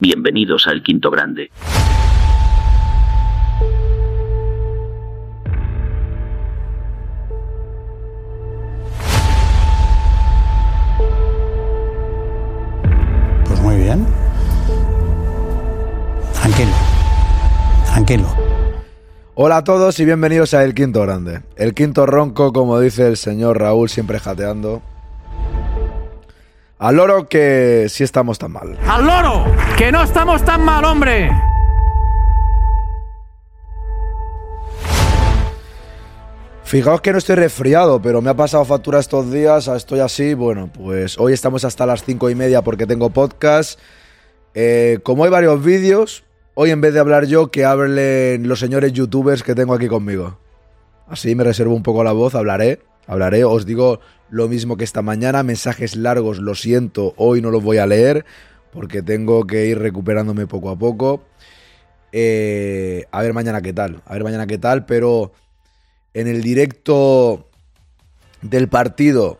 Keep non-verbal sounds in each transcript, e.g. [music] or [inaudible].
Bienvenidos al Quinto Grande. Pues muy bien. Tranquilo. Tranquilo. Hola a todos y bienvenidos a El Quinto Grande. El quinto ronco, como dice el señor Raúl, siempre jateando. Al loro que sí estamos tan mal. ¡Al loro! ¡Que no estamos tan mal, hombre! Fijaos que no estoy resfriado, pero me ha pasado factura estos días, estoy así, bueno, pues hoy estamos hasta las cinco y media porque tengo podcast. Eh, como hay varios vídeos, hoy en vez de hablar yo, que hablen los señores youtubers que tengo aquí conmigo. Así me reservo un poco la voz, hablaré, hablaré, os digo lo mismo que esta mañana, mensajes largos, lo siento, hoy no los voy a leer porque tengo que ir recuperándome poco a poco. Eh, a ver mañana qué tal, a ver mañana qué tal, pero en el directo del partido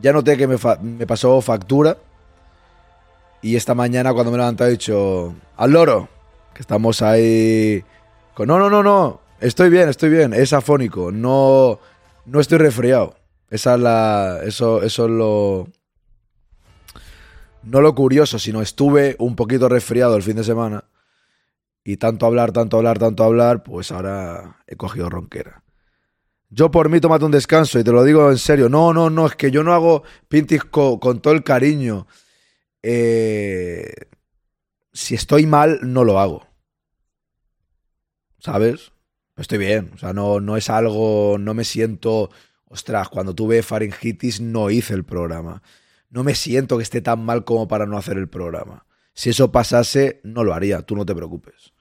ya noté que me, pasó factura. Y esta mañana cuando me he levantado he dicho, al loro, que estamos ahí... Con, no, no, no, no, estoy bien, estoy bien, es afónico, no, no estoy resfriado. Esa es la... Eso, eso es lo... No lo curioso, sino estuve un poquito resfriado el fin de semana. Y tanto hablar, tanto hablar, tanto hablar, pues ahora he cogido ronquera. Yo por mí tómate un descanso y te lo digo en serio. No, no, no, es que yo no hago pintis co- con todo el cariño. Eh, si estoy mal, no lo hago. ¿Sabes? Estoy bien. O sea, no, no es algo. No me siento. Ostras, cuando tuve faringitis no hice el programa. No me siento que esté tan mal como para no hacer el programa. Si eso pasase, no lo haría. Tú no te preocupes.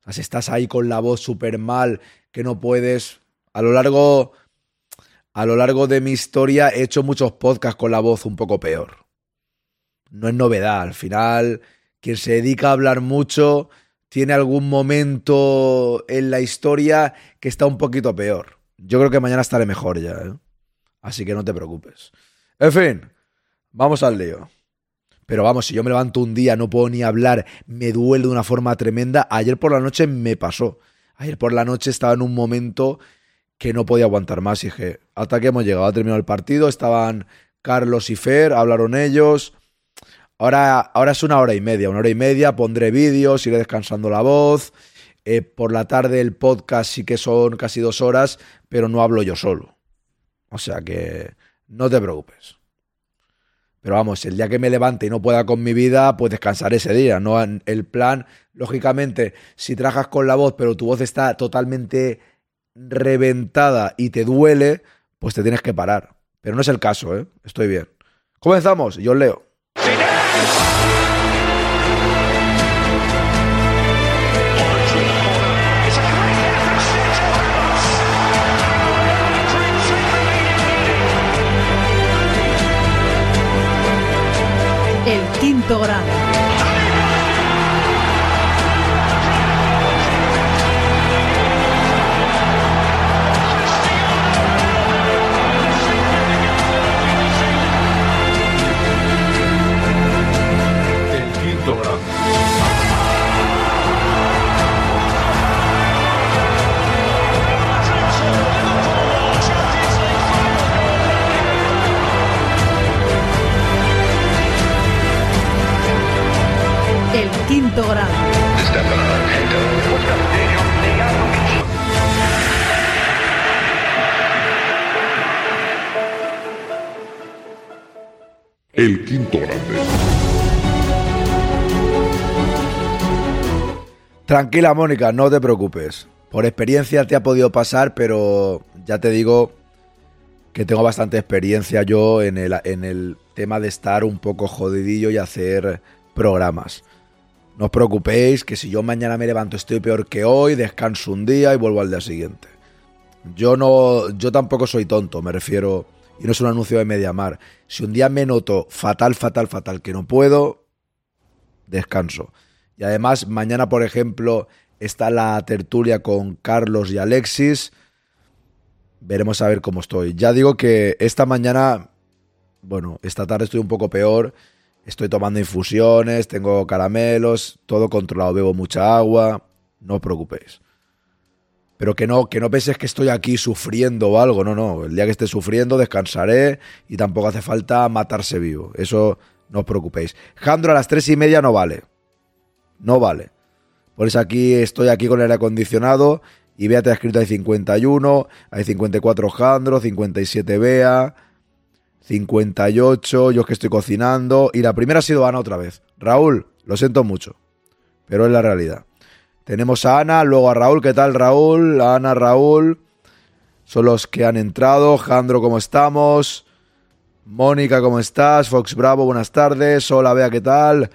O sea, si estás ahí con la voz súper mal, que no puedes. A lo largo. A lo largo de mi historia he hecho muchos podcasts con la voz un poco peor. No es novedad. Al final, quien se dedica a hablar mucho tiene algún momento en la historia que está un poquito peor. Yo creo que mañana estaré mejor ya, ¿eh? Así que no te preocupes. En fin, vamos al lío. Pero vamos, si yo me levanto un día, no puedo ni hablar, me duele de una forma tremenda. Ayer por la noche me pasó. Ayer por la noche estaba en un momento que no podía aguantar más. Y dije, hasta que hemos llegado, ha terminado el partido, estaban Carlos y Fer, hablaron ellos. Ahora, ahora es una hora y media, una hora y media, pondré vídeos, iré descansando la voz. Eh, por la tarde el podcast sí que son casi dos horas, pero no hablo yo solo. O sea que no te preocupes. Pero vamos, el día que me levante y no pueda con mi vida, pues descansaré ese día. No el plan, lógicamente, si trabajas con la voz, pero tu voz está totalmente reventada y te duele, pues te tienes que parar. Pero no es el caso, ¿eh? Estoy bien. Comenzamos, yo leo. Quinto grado. Quinto grado. El quinto grande. Tranquila, Mónica, no te preocupes. Por experiencia te ha podido pasar, pero ya te digo que tengo bastante experiencia yo en el, en el tema de estar un poco jodidillo y hacer programas. No os preocupéis que si yo mañana me levanto estoy peor que hoy, descanso un día y vuelvo al día siguiente. Yo no, yo tampoco soy tonto, me refiero, y no es un anuncio de Mediamar. Si un día me noto fatal, fatal, fatal, que no puedo, descanso. Y además, mañana, por ejemplo, está la tertulia con Carlos y Alexis. Veremos a ver cómo estoy. Ya digo que esta mañana, bueno, esta tarde estoy un poco peor Estoy tomando infusiones, tengo caramelos, todo controlado, bebo mucha agua, no os preocupéis. Pero que no, que no penséis que estoy aquí sufriendo o algo, no, no. El día que esté sufriendo descansaré y tampoco hace falta matarse vivo. Eso no os preocupéis. Jandro a las tres y media no vale. No vale. Por eso aquí estoy aquí con el aire acondicionado y Bea te ha escrito hay 51, hay 54 Jandro, 57 Bea, 58, yo es que estoy cocinando. Y la primera ha sido Ana otra vez. Raúl, lo siento mucho, pero es la realidad. Tenemos a Ana, luego a Raúl. ¿Qué tal, Raúl? Ana, Raúl. Son los que han entrado. Jandro, ¿cómo estamos? Mónica, ¿cómo estás? Fox Bravo, buenas tardes. Hola, Bea, ¿qué tal?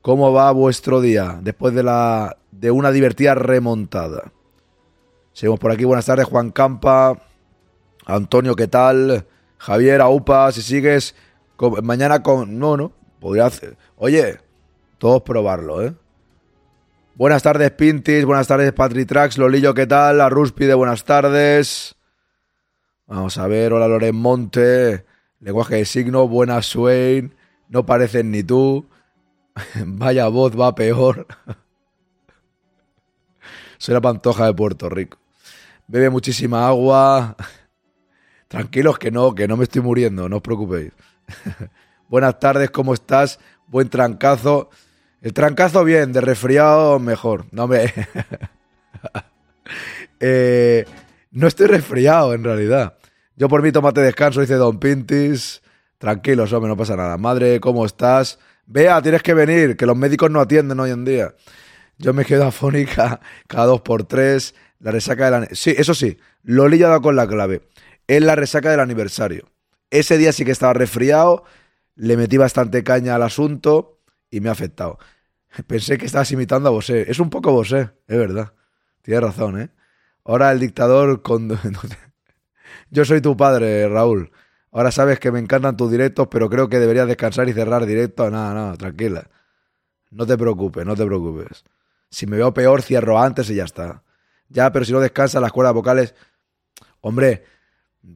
¿Cómo va vuestro día después de, la, de una divertida remontada? Seguimos por aquí. Buenas tardes, Juan Campa. Antonio, ¿qué tal? Javier, Aupa, si sigues. mañana con. No, no. Podría hacer. Oye, todos probarlo, ¿eh? Buenas tardes, Pintis. Buenas tardes, Patritrax. Lolillo, ¿qué tal? La Ruspide, buenas tardes. Vamos a ver. Hola, Loren Monte. Lenguaje de signo. Buenas, Swain. No parecen ni tú. [laughs] Vaya voz, va peor. [laughs] Soy la pantoja de Puerto Rico. Bebe muchísima agua. Tranquilos que no, que no me estoy muriendo, no os preocupéis. [laughs] Buenas tardes, ¿cómo estás? Buen trancazo. El trancazo bien, de resfriado mejor. No me. [laughs] Eh, no estoy resfriado en realidad. Yo por mí tomate descanso, dice Don Pintis. Tranquilos, hombre, no pasa nada. Madre, ¿cómo estás? Vea, tienes que venir, que los médicos no atienden hoy en día. Yo me quedo [laughs] afónica cada dos por tres. La resaca de la. Sí, eso sí, Loli ha dado con la clave. Es la resaca del aniversario. Ese día sí que estaba resfriado, le metí bastante caña al asunto y me ha afectado. [laughs] Pensé que estabas imitando a Bosé. Es un poco Bosé, es verdad. Tienes razón, ¿eh? Ahora el dictador con... [laughs] Yo soy tu padre, Raúl. Ahora sabes que me encantan tus directos, pero creo que deberías descansar y cerrar directo. Nada, nada, tranquila. No te preocupes, no te preocupes. Si me veo peor, cierro antes y ya está. Ya, pero si no descansas las cuerdas vocales... Hombre,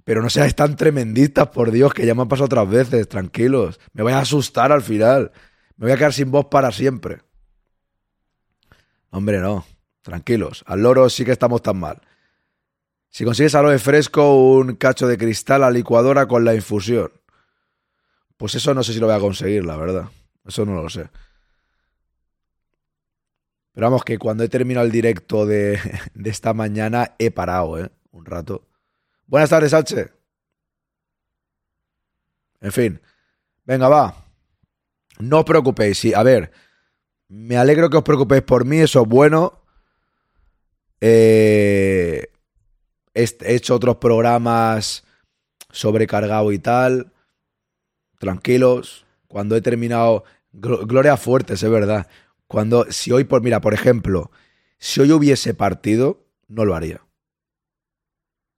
pero no seáis tan tremendistas, por Dios, que ya me han pasado otras veces. Tranquilos. Me voy a asustar al final. Me voy a quedar sin voz para siempre. Hombre, no. Tranquilos. Al loro sí que estamos tan mal. Si consigues aloe fresco, un cacho de cristal a licuadora con la infusión. Pues eso no sé si lo voy a conseguir, la verdad. Eso no lo sé. Pero vamos, que cuando he terminado el directo de, [laughs] de esta mañana he parado, ¿eh? Un rato. Buenas tardes, H. En fin. Venga, va. No os preocupéis. Sí, a ver, me alegro que os preocupéis por mí, eso es bueno. Eh, he hecho otros programas sobrecargado y tal. Tranquilos. Cuando he terminado. Gloria fuertes, es verdad. Cuando. Si hoy, por. Mira, por ejemplo. Si hoy hubiese partido, no lo haría.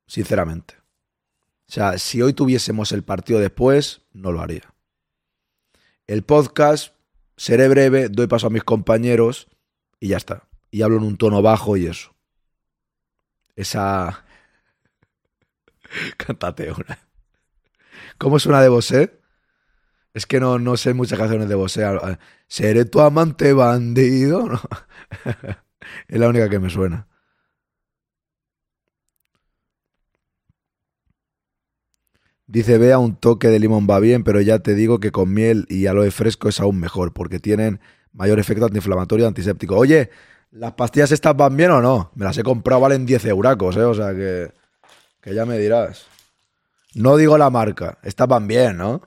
Sinceramente. O sea, si hoy tuviésemos el partido después, no lo haría. El podcast seré breve, doy paso a mis compañeros y ya está. Y hablo en un tono bajo y eso. Esa... [laughs] Cántate una. ¿Cómo es una de Bosé? Es que no, no sé muchas canciones de Bosé. Seré tu amante bandido. [laughs] es la única que me suena. Dice Bea, un toque de limón va bien, pero ya te digo que con miel y aloe fresco es aún mejor, porque tienen mayor efecto antiinflamatorio y antiséptico. Oye, ¿las pastillas estas van bien o no? Me las he comprado, valen 10 euracos, ¿eh? O sea que, que ya me dirás. No digo la marca, estas van bien, ¿no?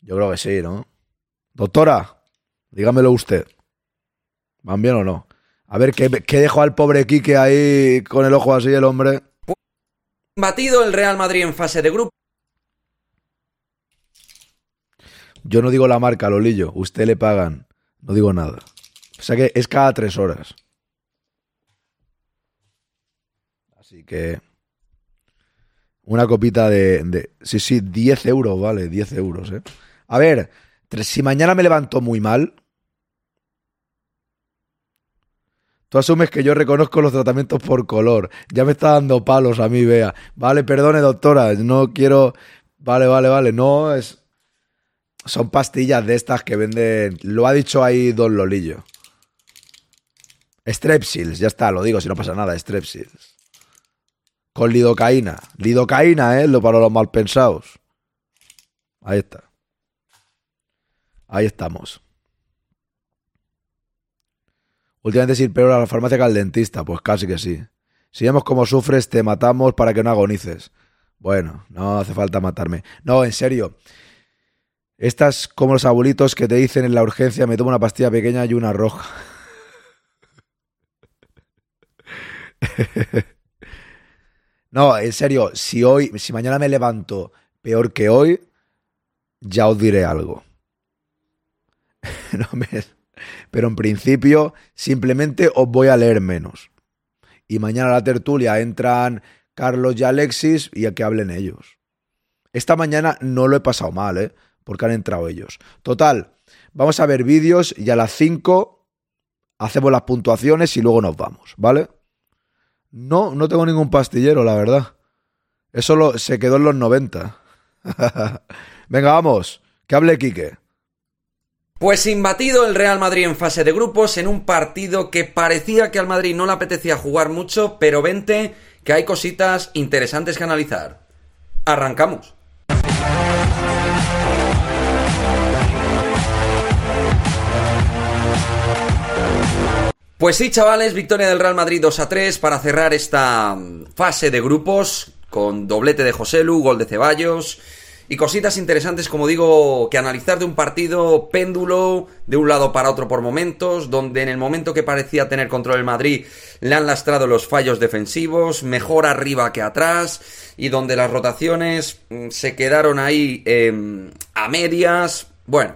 Yo creo que sí, ¿no? Doctora, dígamelo usted. ¿Van bien o no? A ver, ¿qué, qué dejó al pobre Quique ahí con el ojo así el hombre? Batido el Real Madrid en fase de grupo. Yo no digo la marca, Lolillo. Usted le pagan. No digo nada. O sea que es cada tres horas. Así que. Una copita de, Sí, sí, 10 euros, vale, 10 euros, ¿eh? A ver, si mañana me levanto muy mal, Tú asumes que yo reconozco los tratamientos por color. Ya me está dando palos a mí, vea. Vale, perdone, doctora. No quiero. Vale, vale, vale. No es. Son pastillas de estas que venden. Lo ha dicho ahí Don Lolillo. Strepsils, ya está, lo digo, si no pasa nada, Strepsils. Con lidocaína. Lidocaína, ¿eh? Lo para los mal pensados. Ahí está. Ahí estamos. Últimamente es ir peor a la farmacia que al dentista, pues casi que sí. Si vemos cómo sufres, te matamos para que no agonices. Bueno, no hace falta matarme. No, en serio. Estas como los abuelitos que te dicen en la urgencia, me tomo una pastilla pequeña y una roja. [laughs] no, en serio, si hoy, si mañana me levanto peor que hoy, ya os diré algo. [laughs] no me, pero en principio, simplemente os voy a leer menos. Y mañana a la tertulia entran Carlos y Alexis y a que hablen ellos. Esta mañana no lo he pasado mal, ¿eh? Porque han entrado ellos. Total, vamos a ver vídeos y a las 5 hacemos las puntuaciones y luego nos vamos, ¿vale? No, no tengo ningún pastillero, la verdad. Eso se quedó en los 90. [laughs] Venga, vamos. Que hable Quique. Pues imbatido el Real Madrid en fase de grupos en un partido que parecía que al Madrid no le apetecía jugar mucho, pero vente que hay cositas interesantes que analizar. Arrancamos. Pues sí, chavales, victoria del Real Madrid 2 a 3 para cerrar esta fase de grupos con doblete de Joselu, gol de Ceballos y cositas interesantes, como digo, que analizar de un partido péndulo de un lado para otro por momentos, donde en el momento que parecía tener control el Madrid le han lastrado los fallos defensivos, mejor arriba que atrás, y donde las rotaciones mm, se quedaron ahí em, a medias. Bueno,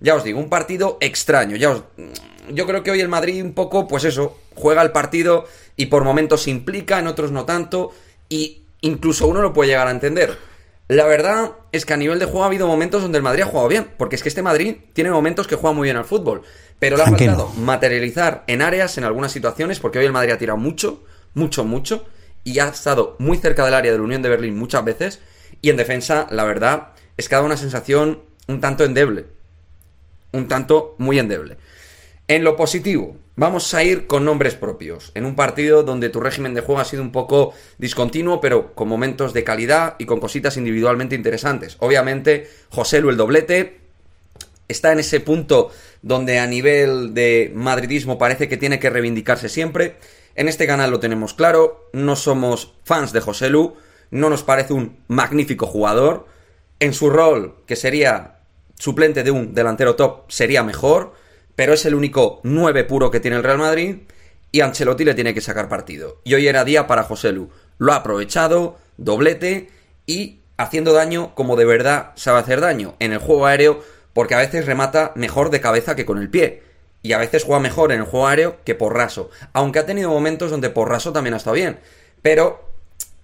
ya os digo, un partido extraño. Ya os, mm, yo creo que hoy el Madrid un poco, pues eso, juega el partido y por momentos implica, en otros no tanto, y incluso uno lo puede llegar a entender. La verdad es que a nivel de juego ha habido momentos donde el Madrid ha jugado bien, porque es que este Madrid tiene momentos que juega muy bien al fútbol, pero le ha faltado materializar en áreas, en algunas situaciones, porque hoy el Madrid ha tirado mucho, mucho, mucho, y ha estado muy cerca del área de la Unión de Berlín muchas veces, y en defensa, la verdad, es que ha dado una sensación un tanto endeble, un tanto muy endeble. En lo positivo, vamos a ir con nombres propios, en un partido donde tu régimen de juego ha sido un poco discontinuo, pero con momentos de calidad y con cositas individualmente interesantes. Obviamente, José Lu el doblete está en ese punto donde a nivel de madridismo parece que tiene que reivindicarse siempre. En este canal lo tenemos claro, no somos fans de José Lu, no nos parece un magnífico jugador. En su rol, que sería suplente de un delantero top, sería mejor pero es el único 9 puro que tiene el Real Madrid y Ancelotti le tiene que sacar partido. Y hoy era día para José Lu. Lo ha aprovechado, doblete y haciendo daño como de verdad sabe hacer daño en el juego aéreo porque a veces remata mejor de cabeza que con el pie. Y a veces juega mejor en el juego aéreo que por raso. Aunque ha tenido momentos donde por raso también ha estado bien. Pero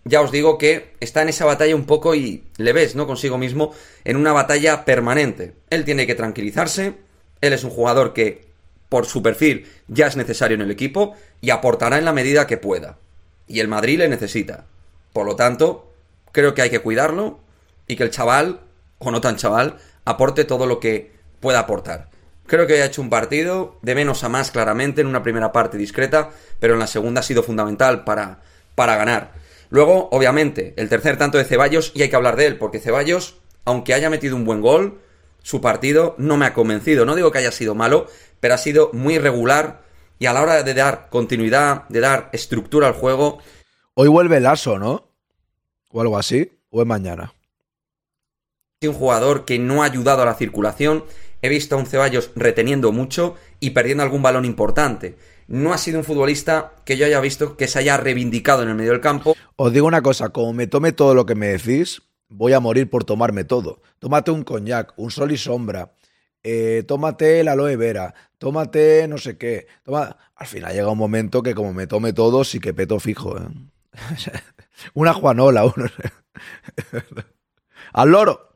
ya os digo que está en esa batalla un poco y le ves, ¿no? Consigo mismo en una batalla permanente. Él tiene que tranquilizarse, él es un jugador que, por su perfil, ya es necesario en el equipo y aportará en la medida que pueda. Y el Madrid le necesita. Por lo tanto, creo que hay que cuidarlo y que el chaval, o no tan chaval, aporte todo lo que pueda aportar. Creo que ha hecho un partido de menos a más claramente, en una primera parte discreta, pero en la segunda ha sido fundamental para, para ganar. Luego, obviamente, el tercer tanto de Ceballos, y hay que hablar de él, porque Ceballos, aunque haya metido un buen gol, su partido no me ha convencido. No digo que haya sido malo, pero ha sido muy irregular y a la hora de dar continuidad, de dar estructura al juego. Hoy vuelve el aso, ¿no? O algo así, o es mañana. Un jugador que no ha ayudado a la circulación. He visto a un Ceballos reteniendo mucho y perdiendo algún balón importante. No ha sido un futbolista que yo haya visto que se haya reivindicado en el medio del campo. Os digo una cosa, como me tome todo lo que me decís, voy a morir por tomarme todo. Tómate un coñac, un sol y sombra, eh, tómate el aloe vera, tómate no sé qué. Toma... Al final llega un momento que como me tome todo, sí que peto fijo. ¿eh? [laughs] Una Juanola, uno. [laughs] Al loro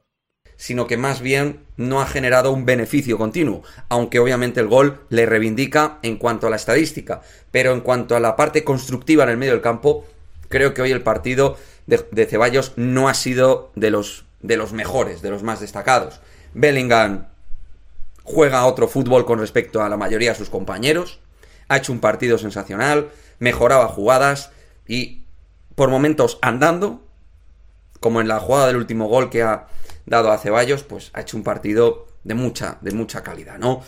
sino que más bien no ha generado un beneficio continuo, aunque obviamente el gol le reivindica en cuanto a la estadística, pero en cuanto a la parte constructiva en el medio del campo, creo que hoy el partido de, Ceballos no ha sido de los, de los mejores, de los más destacados. Bellingham juega otro fútbol con respecto a la mayoría de sus compañeros. Ha hecho un partido sensacional, mejoraba jugadas y por momentos andando, como en la jugada del último gol que ha dado a Ceballos, pues ha hecho un partido de mucha, de mucha calidad, ¿no?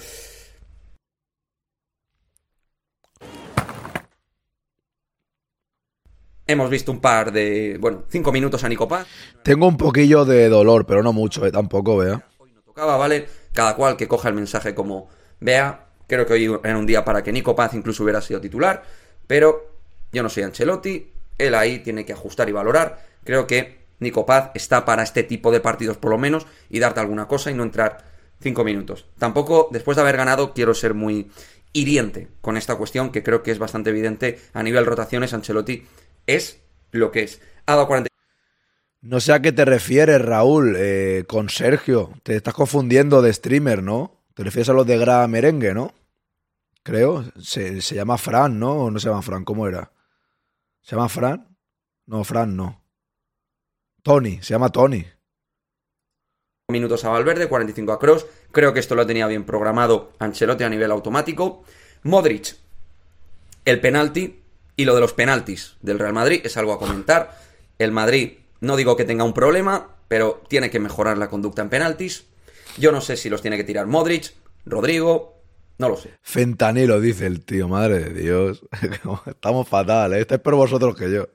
Hemos visto un par de, bueno, cinco minutos a Nico Paz. Tengo un poquillo de dolor, pero no mucho, eh, tampoco, vea. Hoy no tocaba, ¿vale? Cada cual que coja el mensaje como vea. Creo que hoy era un día para que Nico Paz incluso hubiera sido titular, pero yo no soy Ancelotti, él ahí tiene que ajustar y valorar. Creo que Nico Paz está para este tipo de partidos por lo menos y darte alguna cosa y no entrar cinco minutos. Tampoco, después de haber ganado, quiero ser muy hiriente con esta cuestión, que creo que es bastante evidente a nivel rotaciones. Ancelotti es lo que es. Ha dado 40. No sé a qué te refieres, Raúl, eh, con Sergio. Te estás confundiendo de streamer, ¿no? Te refieres a los de Gra Merengue, ¿no? Creo. Se, se llama Fran, ¿no? ¿O no se llama Fran? ¿Cómo era? ¿Se llama Fran? No, Fran no. Tony, se llama Tony. minutos a Valverde, 45 a Cross. Creo que esto lo tenía bien programado Ancelotti a nivel automático. Modric, el penalti y lo de los penaltis del Real Madrid es algo a comentar. El Madrid, no digo que tenga un problema, pero tiene que mejorar la conducta en penaltis. Yo no sé si los tiene que tirar Modric, Rodrigo, no lo sé. Fentanilo, dice el tío, madre de Dios. [laughs] Estamos fatal, ¿eh? Este es por vosotros que yo.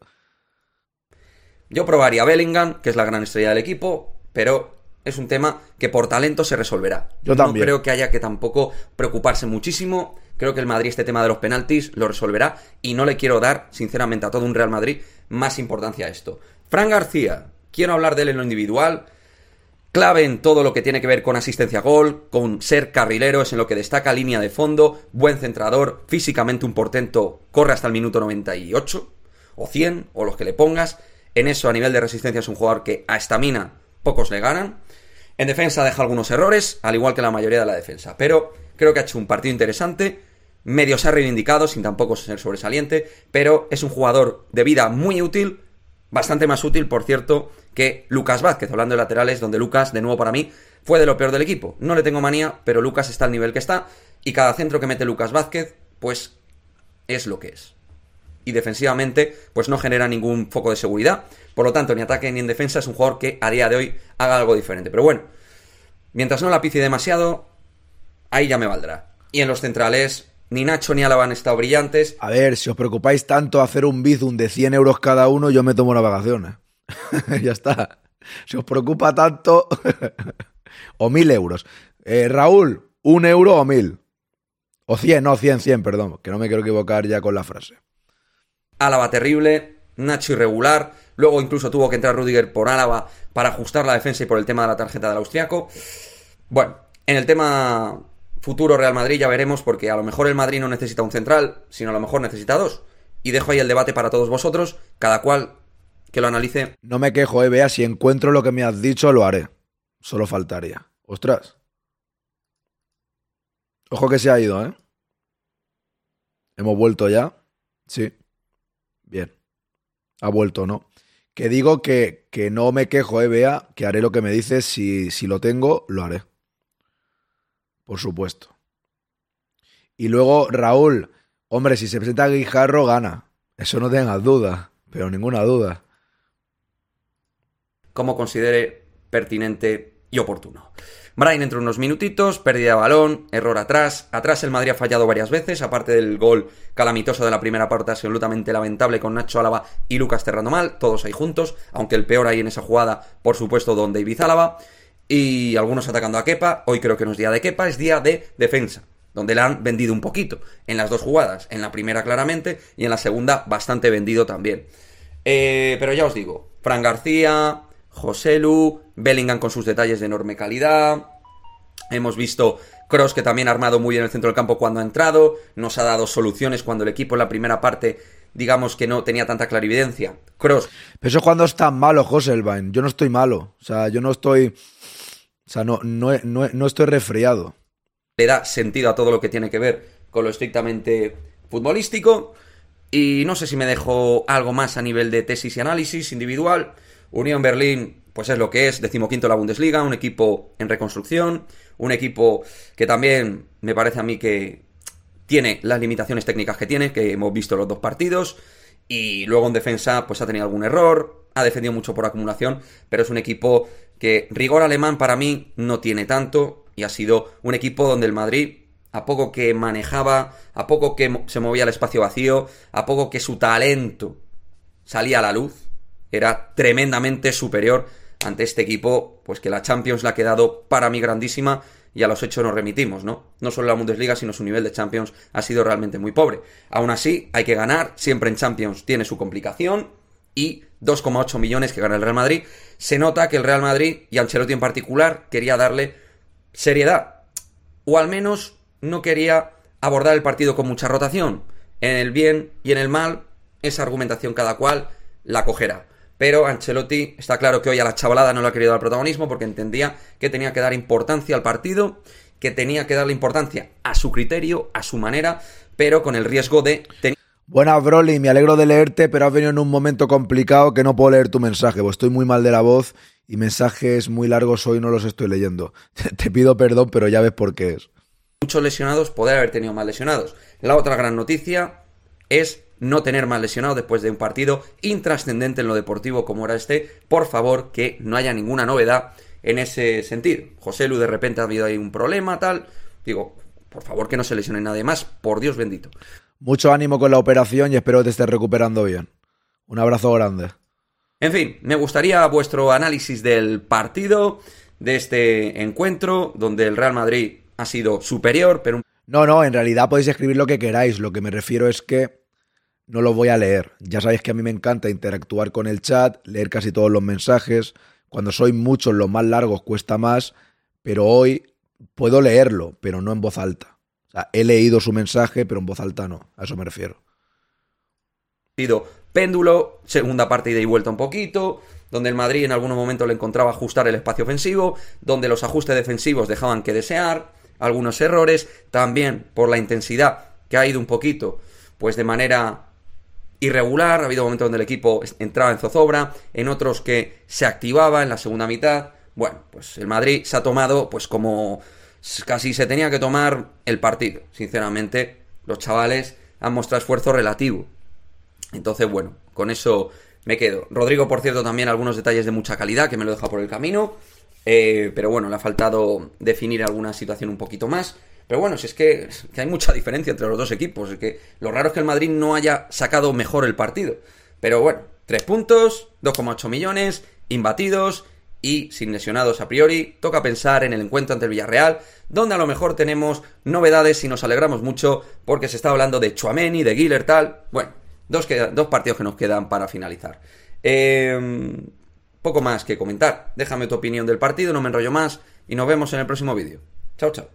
Yo probaría Bellingham, que es la gran estrella del equipo, pero es un tema que por talento se resolverá. Yo también. No creo que haya que tampoco preocuparse muchísimo. Creo que el Madrid este tema de los penaltis lo resolverá y no le quiero dar, sinceramente, a todo un Real Madrid más importancia a esto. Fran García, quiero hablar de él en lo individual. Clave en todo lo que tiene que ver con asistencia a gol, con ser carrilero, es en lo que destaca línea de fondo, buen centrador, físicamente un portento, corre hasta el minuto 98 o 100 o los que le pongas. En eso, a nivel de resistencia, es un jugador que a estamina pocos le ganan. En defensa deja algunos errores, al igual que la mayoría de la defensa. Pero creo que ha hecho un partido interesante. Medio se ha reivindicado, sin tampoco ser sobresaliente. Pero es un jugador de vida muy útil. Bastante más útil, por cierto, que Lucas Vázquez, hablando de laterales, donde Lucas, de nuevo para mí, fue de lo peor del equipo. No le tengo manía, pero Lucas está al nivel que está. Y cada centro que mete Lucas Vázquez, pues es lo que es y defensivamente pues no genera ningún foco de seguridad. Por lo tanto, ni ataque ni en defensa es un jugador que a día de hoy haga algo diferente. Pero bueno, mientras no la picie demasiado, ahí ya me valdrá. Y en los centrales, ni Nacho ni Álava han estado brillantes. A ver, si os preocupáis tanto hacer un bizum de 100 euros cada uno, yo me tomo las vacaciones. [laughs] ya está. Si os preocupa tanto... [laughs] o mil euros. Eh, Raúl, un euro o mil. O 100, no, 100, 100, perdón. Que no me quiero equivocar ya con la frase. Álava terrible, Nacho irregular, luego incluso tuvo que entrar Rudiger por Álava para ajustar la defensa y por el tema de la tarjeta del austriaco. Bueno, en el tema futuro Real Madrid ya veremos porque a lo mejor el Madrid no necesita un central, sino a lo mejor necesita dos. Y dejo ahí el debate para todos vosotros, cada cual que lo analice. No me quejo, eh, vea, si encuentro lo que me has dicho, lo haré. Solo faltaría. Ostras. Ojo que se ha ido, ¿eh? Hemos vuelto ya. Sí. Bien. Ha vuelto, ¿no? Que digo que, que no me quejo, eh, que haré lo que me dices. Si, si lo tengo, lo haré. Por supuesto. Y luego, Raúl, hombre, si se presenta Guijarro, gana. Eso no tengas duda, pero ninguna duda. Como considere pertinente y oportuno. Brian entre unos minutitos, pérdida de balón, error atrás. Atrás el Madrid ha fallado varias veces, aparte del gol calamitoso de la primera parte, absolutamente lamentable con Nacho Álava y Lucas cerrando mal, todos ahí juntos, aunque el peor ahí en esa jugada, por supuesto, don David Álava. Y algunos atacando a Kepa. Hoy creo que no es día de Kepa, es día de defensa donde le han vendido un poquito en las dos jugadas, en la primera claramente y en la segunda bastante vendido también. Eh, pero ya os digo, Fran García, José Lu, Bellingham con sus detalles de enorme calidad. Hemos visto Cross que también ha armado muy bien el centro del campo cuando ha entrado, nos ha dado soluciones cuando el equipo en la primera parte digamos que no tenía tanta clarividencia. Cross. Pero eso es cuando está malo, Joselvain. Yo no estoy malo. O sea, yo no estoy. O sea, no, no, no, estoy resfriado. Le da sentido a todo lo que tiene que ver con lo estrictamente futbolístico. Y no sé si me dejo algo más a nivel de tesis y análisis individual. Unión Berlín pues es lo que es, decimoquinto la Bundesliga, un equipo en reconstrucción, un equipo que también me parece a mí que tiene las limitaciones técnicas que tiene, que hemos visto los dos partidos, y luego en defensa pues ha tenido algún error, ha defendido mucho por acumulación, pero es un equipo que rigor alemán para mí no tiene tanto, y ha sido un equipo donde el Madrid a poco que manejaba, a poco que se movía el espacio vacío, a poco que su talento salía a la luz, era tremendamente superior ante este equipo, pues que la Champions le ha quedado para mí grandísima y a los hechos nos remitimos, ¿no? No solo la Bundesliga, sino su nivel de Champions ha sido realmente muy pobre. Aún así, hay que ganar, siempre en Champions tiene su complicación y 2,8 millones que gana el Real Madrid. Se nota que el Real Madrid y Ancelotti en particular quería darle seriedad, o al menos no quería abordar el partido con mucha rotación. En el bien y en el mal, esa argumentación cada cual la cogerá. Pero Ancelotti está claro que hoy a la chavalada no le ha querido dar protagonismo porque entendía que tenía que dar importancia al partido, que tenía que darle importancia a su criterio, a su manera, pero con el riesgo de... Buenas, Broly, me alegro de leerte, pero has venido en un momento complicado que no puedo leer tu mensaje, pues estoy muy mal de la voz y mensajes muy largos hoy no los estoy leyendo. [laughs] Te pido perdón, pero ya ves por qué es. Muchos lesionados, poder haber tenido más lesionados. La otra gran noticia es no tener más lesionado después de un partido intrascendente en lo deportivo como era este. Por favor, que no haya ninguna novedad en ese sentido. José Lu de repente ha habido ahí un problema, tal. Digo, por favor, que no se lesione nadie más, por Dios bendito. Mucho ánimo con la operación y espero que te estés recuperando bien. Un abrazo grande. En fin, me gustaría vuestro análisis del partido, de este encuentro, donde el Real Madrid ha sido superior, pero... No, no, en realidad podéis escribir lo que queráis. Lo que me refiero es que no lo voy a leer. Ya sabéis que a mí me encanta interactuar con el chat, leer casi todos los mensajes. Cuando soy muchos, los más largos cuesta más, pero hoy puedo leerlo, pero no en voz alta. He leído su mensaje, pero en voz alta no. A eso me refiero. Péndulo, segunda parte ida y vuelta un poquito, donde el Madrid en algunos momentos le encontraba ajustar el espacio ofensivo, donde los ajustes defensivos dejaban que desear, algunos errores, también por la intensidad que ha ido un poquito, pues de manera irregular, ha habido momentos donde el equipo entraba en zozobra, en otros que se activaba en la segunda mitad. Bueno, pues el Madrid se ha tomado pues como casi se tenía que tomar el partido. Sinceramente, los chavales han mostrado esfuerzo relativo. Entonces, bueno, con eso me quedo. Rodrigo, por cierto, también algunos detalles de mucha calidad que me lo deja por el camino. Eh, pero bueno, le ha faltado definir alguna situación un poquito más. Pero bueno, si es que, hay mucha diferencia entre los dos equipos. Es que lo raro es que el Madrid no haya sacado mejor el partido. Pero bueno, tres puntos, 2,8 millones, imbatidos y sin lesionados a priori. Toca pensar en el encuentro ante el Villarreal, donde a lo mejor tenemos novedades y nos alegramos mucho porque se está hablando de Chuameni, de Giller, tal. Bueno, dos, dos partidos que nos quedan para finalizar. Em, poco más que comentar. Déjame tu opinión del partido, no me enrollo más y nos vemos en el próximo vídeo. Chao, chao.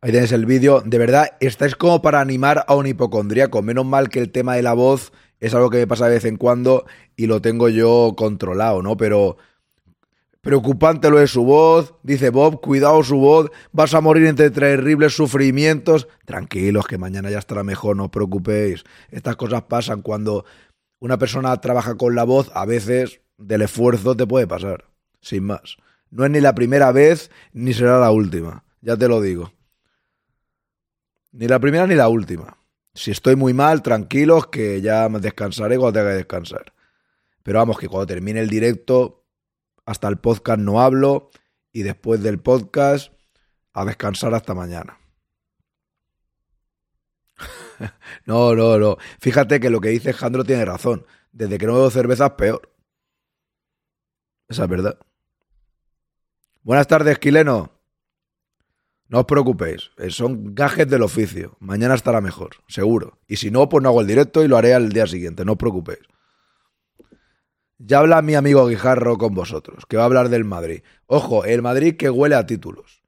Ahí tenéis el vídeo. De verdad, estáis como para animar a un hipocondríaco. Menos mal que el tema de la voz es algo que me pasa de vez en cuando y lo tengo yo controlado, ¿no? Pero preocupante lo de su voz. Dice Bob, cuidado su voz. Vas a morir entre terribles sufrimientos. Tranquilos, que mañana ya estará mejor, no os preocupéis. Estas cosas pasan cuando una persona trabaja con la voz. A veces del esfuerzo te puede pasar. Sin más. No es ni la primera vez ni será la última. Ya te lo digo. Ni la primera ni la última. Si estoy muy mal, tranquilos, que ya me descansaré cuando tenga que descansar. Pero vamos, que cuando termine el directo, hasta el podcast no hablo y después del podcast a descansar hasta mañana. [laughs] no, no, no. Fíjate que lo que dice Jandro tiene razón. Desde que no bebo cerveza es peor. Esa es verdad. Buenas tardes, Quileno. No os preocupéis, eh, son gajes del oficio. Mañana estará mejor, seguro. Y si no, pues no hago el directo y lo haré al día siguiente, no os preocupéis. Ya habla mi amigo Guijarro con vosotros, que va a hablar del Madrid. Ojo, el Madrid que huele a títulos.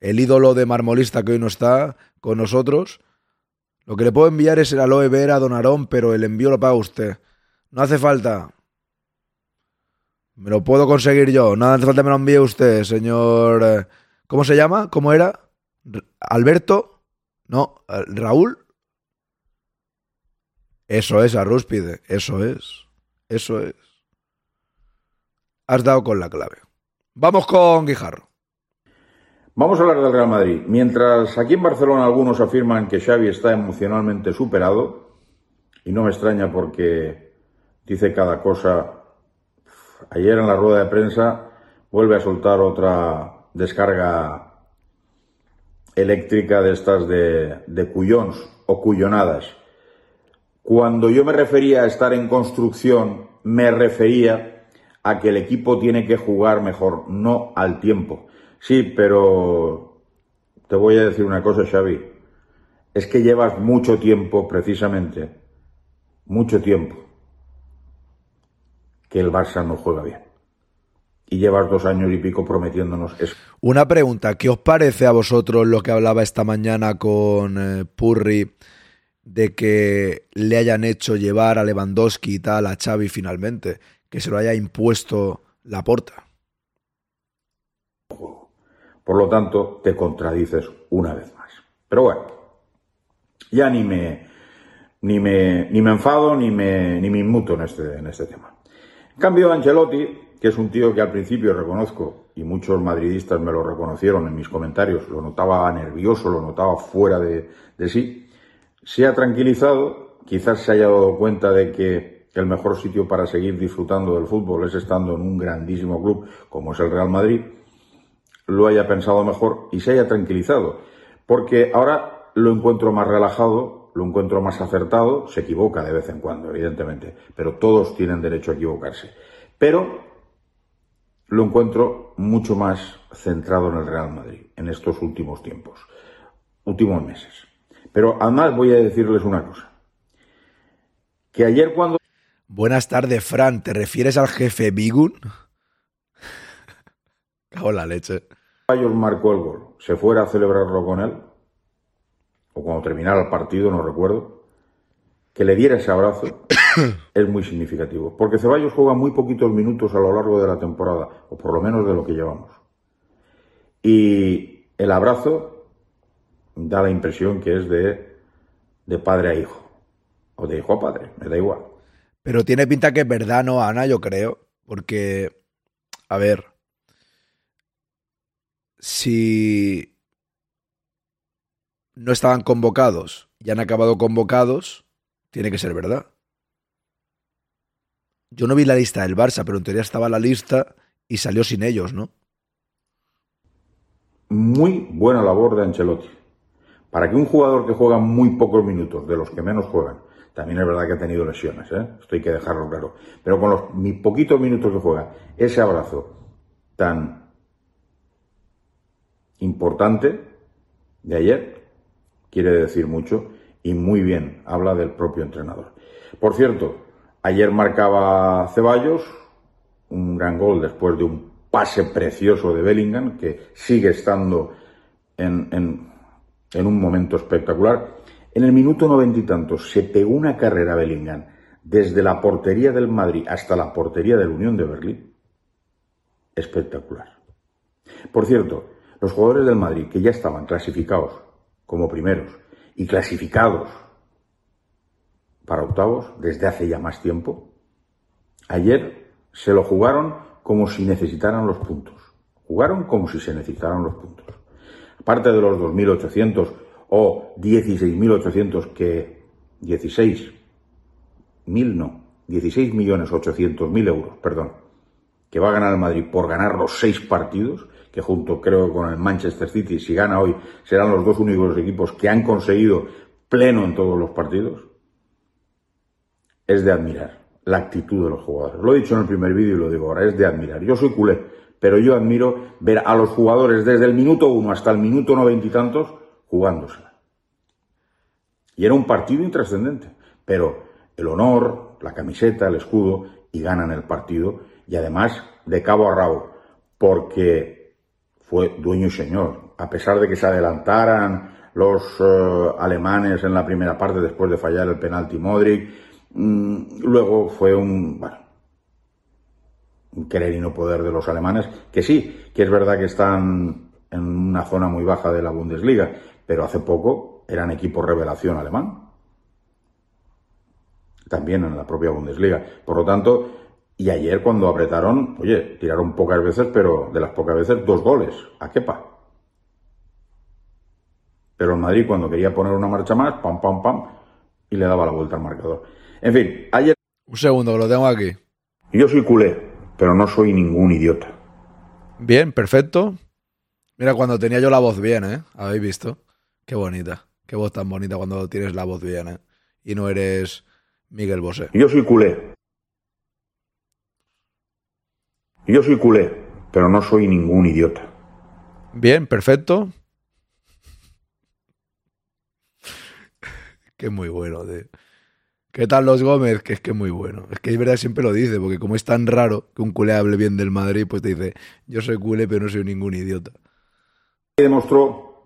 El ídolo de marmolista que hoy no está con nosotros. Lo que le puedo enviar es el aloe vera Don Arón, pero el envío lo paga usted. No hace falta. Me lo puedo conseguir yo. No hace falta que me lo envíe usted, señor. Eh, ¿Cómo se llama? ¿Cómo era? ¿Alberto? No, ¿Raúl? Eso es, Arrúspide, eso es, eso es. has dado con la clave. Vamos con Guijarro. Vamos a hablar del Real Madrid. Mientras aquí en Barcelona algunos afirman que Xavi está emocionalmente superado, y no me extraña porque dice cada cosa. Ayer en la rueda de prensa vuelve a soltar otra descarga eléctrica de estas de, cuyons o cuyonadas. Cuando yo me refería a estar en construcción, me refería a que el equipo tiene que jugar mejor, no al tiempo. Sí, pero te voy a decir una cosa, Xavi. Es que llevas mucho tiempo, precisamente, mucho tiempo, que el Barça no juega bien. Y llevas dos años y pico prometiéndonos eso. Una pregunta, ¿qué os parece a vosotros lo que hablaba esta mañana con eh, Purri de que le hayan hecho llevar a Lewandowski y tal a Xavi finalmente? Que se lo haya impuesto la porta. Por lo tanto, te contradices una vez más. Pero bueno, ya ni me, ni me, ni me enfado ni me, ni me inmuto en este, en este tema. En cambio, Ancelotti, que es un tío que al principio reconozco, y muchos madridistas me lo reconocieron en mis comentarios, lo notaba nervioso, lo notaba fuera de, de sí, se ha tranquilizado, quizás se haya dado cuenta de que el mejor sitio para seguir disfrutando del fútbol es estando en un grandísimo club como es el Real Madrid, lo haya pensado mejor y se haya tranquilizado. Porque ahora lo encuentro más relajado, lo encuentro más acertado, se equivoca de vez en cuando, evidentemente, pero todos tienen derecho a equivocarse. Pero lo encuentro mucho más centrado en el Real Madrid en estos últimos tiempos, últimos meses. Pero además voy a decirles una cosa. Que ayer cuando... Buenas tardes, Fran. ¿Te refieres al jefe Bigun? [laughs] Cago en la leche. Ceballos marcó el gol, se fuera a celebrarlo con él, o cuando terminara el partido, no recuerdo, que le diera ese abrazo [coughs] es muy significativo. Porque Ceballos juega muy poquitos minutos a lo largo de la temporada, o por lo menos de lo que llevamos. Y el abrazo da la impresión que es de, de padre a hijo, o de hijo a padre, me da igual. Pero tiene pinta que es verdad, ¿no, Ana? Yo creo. Porque, a ver, si no estaban convocados y han acabado convocados, tiene que ser verdad. Yo no vi la lista del Barça, pero en teoría estaba la lista y salió sin ellos, ¿no? Muy buena labor de Ancelotti. Para que un jugador que juega muy pocos minutos, de los que menos juegan, también es verdad que ha tenido lesiones, ¿eh? esto hay que dejarlo claro, pero con los mis poquitos minutos que juega, ese abrazo tan importante de ayer quiere decir mucho y muy bien habla del propio entrenador. Por cierto, ayer marcaba Ceballos un gran gol después de un pase precioso de Bellingham que sigue estando en, en, en un momento espectacular. En el minuto noventa y tantos se pegó una carrera Bellingham desde la portería del Madrid hasta la portería de la Unión de Berlín. Espectacular. Por cierto, los jugadores del Madrid, que ya estaban clasificados como primeros y clasificados para octavos desde hace ya más tiempo, ayer se lo jugaron como si necesitaran los puntos. Jugaron como si se necesitaran los puntos. Aparte de los 2.800 o 16.800 que... 16.000 no, 16.800.000 euros, perdón, que va a ganar el Madrid por ganar los seis partidos, que junto creo con el Manchester City, si gana hoy, serán los dos únicos equipos que han conseguido pleno en todos los partidos, es de admirar la actitud de los jugadores. Lo he dicho en el primer vídeo y lo digo ahora, es de admirar. Yo soy culé, pero yo admiro ver a los jugadores desde el minuto uno hasta el minuto noventa y tantos jugándosela. Y era un partido intrascendente, pero el honor, la camiseta, el escudo, y ganan el partido, y además de cabo a rabo, porque fue dueño y señor. A pesar de que se adelantaran los uh, alemanes en la primera parte después de fallar el penalti Modric, mmm, luego fue un, bueno, querer y no poder de los alemanes, que sí, que es verdad que están en una zona muy baja de la Bundesliga, pero hace poco eran equipo revelación alemán. También en la propia Bundesliga. Por lo tanto, Y ayer cuando apretaron, oye, tiraron pocas veces, pero de las pocas veces dos goles a Kepa. Pero el Madrid cuando quería poner una marcha más, pam, pam, pam, y le daba la vuelta al marcador. En fin, ayer... Un segundo, que lo tengo aquí. Yo soy culé, pero no soy ningún idiota. Bien, perfecto. Mira, cuando tenía yo la voz bien, ¿eh? ¿Habéis visto? Qué bonita. Qué voz tan bonita cuando tienes la voz bien, ¿eh? Y no eres Miguel Bosé. Yo soy culé. Yo soy culé, pero no soy ningún idiota. Bien, perfecto. [laughs] Qué muy bueno, tío. ¿Qué tal los Gómez? Que es que muy bueno. Es que es verdad, siempre lo dice, porque como es tan raro que un culé hable bien del Madrid, pues te dice, yo soy culé, pero no soy ningún idiota. Demostró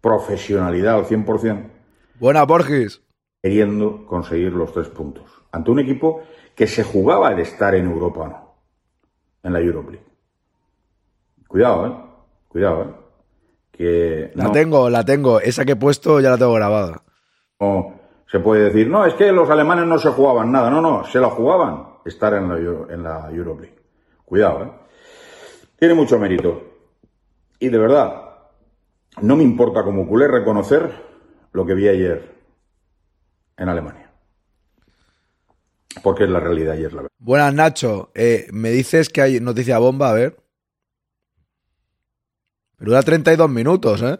profesionalidad al 100%. Buena, Borges. Queriendo conseguir los tres puntos. Ante un equipo que se jugaba el estar en Europa no. En la Europa League. Cuidado, ¿eh? Cuidado, ¿eh? Que La no- tengo, la tengo. Esa que he puesto ya la tengo grabada. no se puede decir, no, es que los alemanes no se jugaban nada. No, no, se la jugaban estar en la, Euro- en la Europa League. Cuidado, ¿eh? Tiene mucho mérito. Y de verdad, no me importa como culé reconocer lo que vi ayer en Alemania. Porque es la realidad y es la verdad. Buenas, Nacho. Eh, me dices que hay noticia bomba, a ver. Pero dura 32 minutos, ¿eh?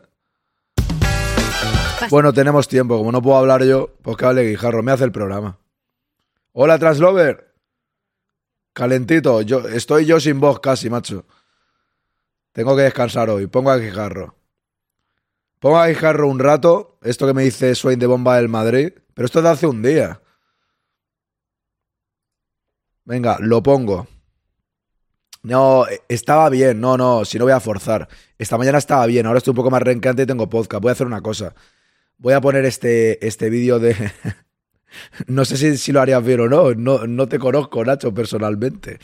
Bueno, tenemos tiempo. Como no puedo hablar yo, pues que hable Guijarro. Me hace el programa. Hola, Translover. Calentito. Yo, estoy yo sin voz casi, macho. Tengo que descansar hoy. Pongo a Guijarro. Pongo a Guijarro un rato. Esto que me dice Swain de Bomba del Madrid. Pero esto es de hace un día. Venga, lo pongo. No, estaba bien. No, no, si no voy a forzar. Esta mañana estaba bien. Ahora estoy un poco más rencante y tengo podcast. Voy a hacer una cosa. Voy a poner este, este vídeo de. [laughs] no sé si, si lo harías bien o no. no. No te conozco, Nacho, personalmente.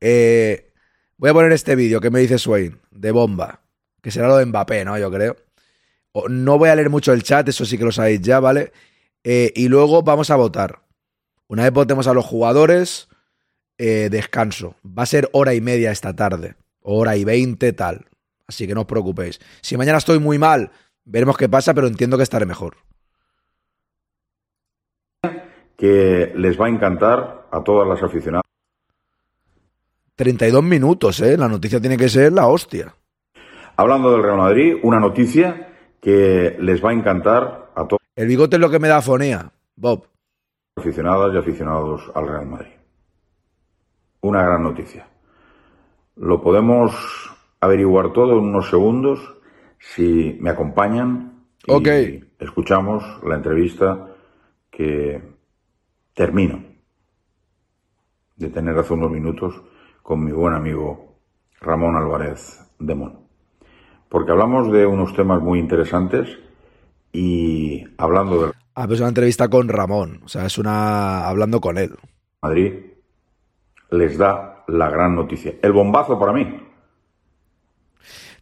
Eh, voy a poner este vídeo que me dice Swain, de bomba. Que será lo de Mbappé, ¿no? Yo creo. No voy a leer mucho el chat, eso sí que lo sabéis ya, ¿vale? Eh, y luego vamos a votar. Una vez votemos a los jugadores, eh, descanso. Va a ser hora y media esta tarde. Hora y veinte, tal. Así que no os preocupéis. Si mañana estoy muy mal, veremos qué pasa, pero entiendo que estaré mejor. Que les va a encantar a todas las aficionadas. 32 minutos, ¿eh? La noticia tiene que ser la hostia. Hablando del Real Madrid, una noticia que les va a encantar a todas El bigote es lo que me da afonía, Bob. aficionadas y aficionados al Real Madrid. Una gran noticia. Lo podemos averiguar todo en unos segundos si me acompañan y Ok. escuchamos la entrevista que termino de tener hace unos minutos con mi buen amigo Ramón Álvarez de Mon. Porque hablamos de unos temas muy interesantes y hablando del Ah, pues una entrevista con Ramón. O sea, es una. hablando con él. Madrid les da la gran noticia. El bombazo para mí.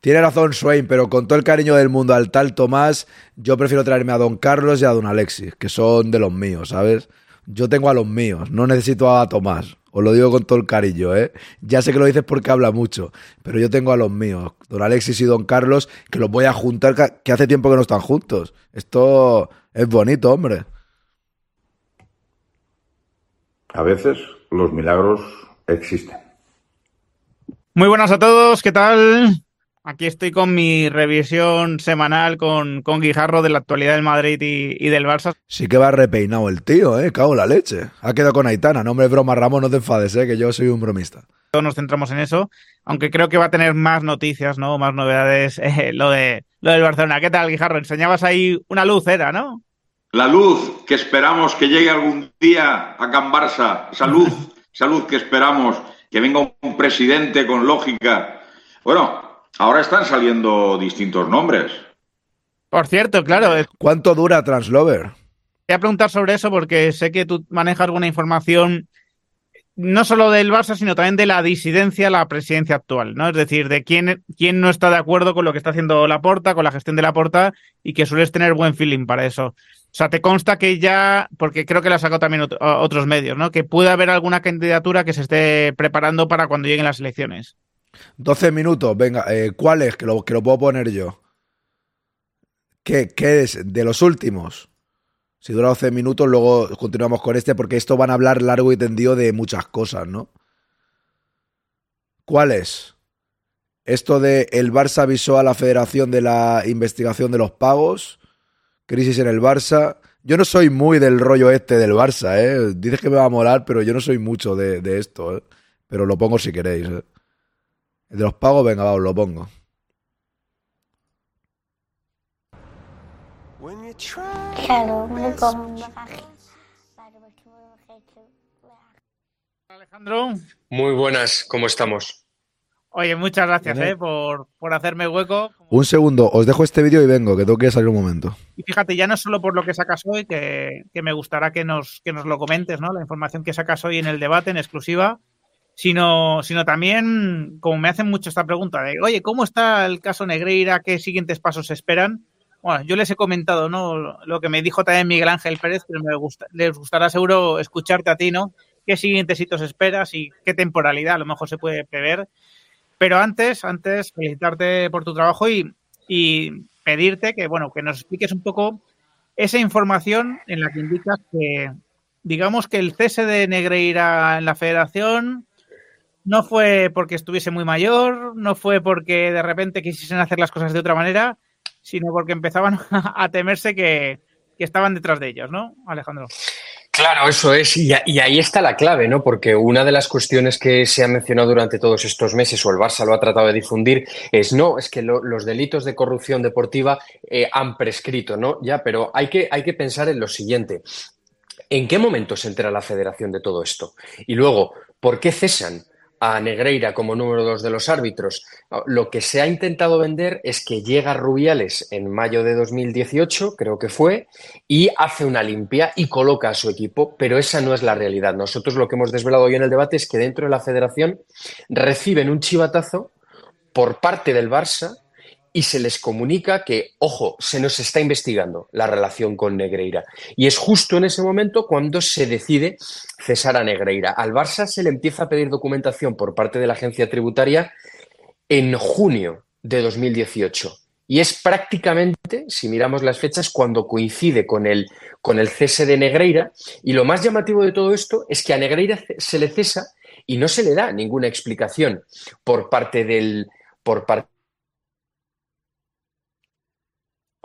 Tiene razón Swain, pero con todo el cariño del mundo al tal Tomás, yo prefiero traerme a Don Carlos y a Don Alexis, que son de los míos, ¿sabes? Yo tengo a los míos, no necesito a Tomás. Os lo digo con todo el cariño, ¿eh? Ya sé que lo dices porque habla mucho, pero yo tengo a los míos, Don Alexis y Don Carlos, que los voy a juntar, que- que hace tiempo que no están juntos. Esto es bonito, hombre. A veces los milagros existen. Muy buenas a todos, ¿qué tal? Aquí estoy con mi revisión semanal con, con Guijarro de la actualidad del Madrid y, y del Barça. Sí que va repeinado el tío, ¿eh? Cago en la leche. Ha quedado con Aitana. No, hombre, broma, Ramón, no te enfades, ¿eh? Que yo soy un bromista. Todos nos centramos en eso, aunque creo que va a tener más noticias, ¿no? Más novedades [laughs] eh, lo, de, lo del Barcelona. ¿Qué tal, Guijarro? Enseñabas ahí una luz, era, ¿no? La luz que esperamos que llegue algún día a Can Barça, esa luz, [laughs] esa luz que esperamos, que venga un presidente con lógica. Bueno, ahora están saliendo distintos nombres. Por cierto, claro, ¿Cuánto dura Translover? Te voy a preguntar sobre eso porque sé que tú manejas alguna información no solo del Barça, sino también de la disidencia a la presidencia actual, ¿no? Es decir, de quién, quién no está de acuerdo con lo que está haciendo Laporta, con la gestión de Laporta, y que sueles tener buen feeling para eso. O sea, te consta que ya, porque creo que la sacado también otros medios, ¿no? Que puede haber alguna candidatura que se esté preparando para cuando lleguen las elecciones. 12 minutos, venga, eh, ¿cuál es? Que lo, que lo puedo poner yo. ¿Qué, ¿Qué es? De los últimos. Si dura 12 minutos, luego continuamos con este, porque esto van a hablar largo y tendido de muchas cosas, ¿no? ¿Cuál es? Esto de el Barça avisó a la Federación de la investigación de los pagos, crisis en el Barça. Yo no soy muy del rollo este del Barça, ¿eh? Dices que me va a molar, pero yo no soy mucho de, esto, ¿eh? Pero lo pongo si queréis, ¿eh? El de los pagos, venga, va, os lo pongo. Alejandro. Muy buenas, ¿cómo estamos? Oye, muchas gracias eh, por, hacerme hueco. Un segundo, os dejo este vídeo y vengo, que tengo que salir un momento. Y fíjate, ya no solo por lo que sacas hoy, que, me gustará que nos, que nos lo comentes, ¿no? La información que sacas hoy en el debate en exclusiva, sino, sino también, como me hacen mucho esta pregunta de, oye, ¿cómo está el caso Negreira? ¿Qué siguientes pasos esperan? Bueno, yo les he comentado, ¿no? Lo que me dijo también Miguel Ángel Pérez, pero me gusta, les gustará seguro escucharte a ti, ¿no? ¿Qué siguientes hitos esperas y qué temporalidad a lo mejor se puede prever? Pero antes, antes, felicitarte por tu trabajo y, y pedirte que, bueno, que nos expliques un poco esa información en la que indicas que, digamos que el cese de Negreira en la federación no fue porque estuviese muy mayor, no fue porque de repente quisiesen hacer las cosas de otra manera, sino porque empezaban [laughs] a temerse que, estaban detrás de ellos, ¿no, Alejandro? Claro, eso es, y, ahí está la clave, ¿no? Porque una de las cuestiones que se ha mencionado durante todos estos meses, o el Barça lo ha tratado de difundir, es no, es que los delitos de corrupción deportiva eh, han prescrito, ¿no? Ya, pero hay que, hay que pensar en lo siguiente. ¿En qué momento se entera la federación de todo esto? Y luego, ¿por qué cesan? A Negreira como número dos de los árbitros. Lo que se ha intentado vender es que llega Rubiales en mayo de 2018, creo que fue, y hace una limpia y coloca a su equipo, pero esa no es la realidad. Nosotros lo que hemos desvelado hoy en el debate es que dentro de la federación reciben un chivatazo por parte del Barça y se les comunica que, ojo, se nos está investigando la relación con Negreira. Y es justo en ese momento cuando se decide cesar a Negreira. Al Barça se le empieza a pedir documentación por parte de la agencia tributaria en junio de 2018. Y es prácticamente, si miramos las fechas, cuando coincide con el, con el cese de Negreira. Y lo más llamativo de todo esto es que a Negreira se le cesa y no se le da ninguna explicación por parte del, por parte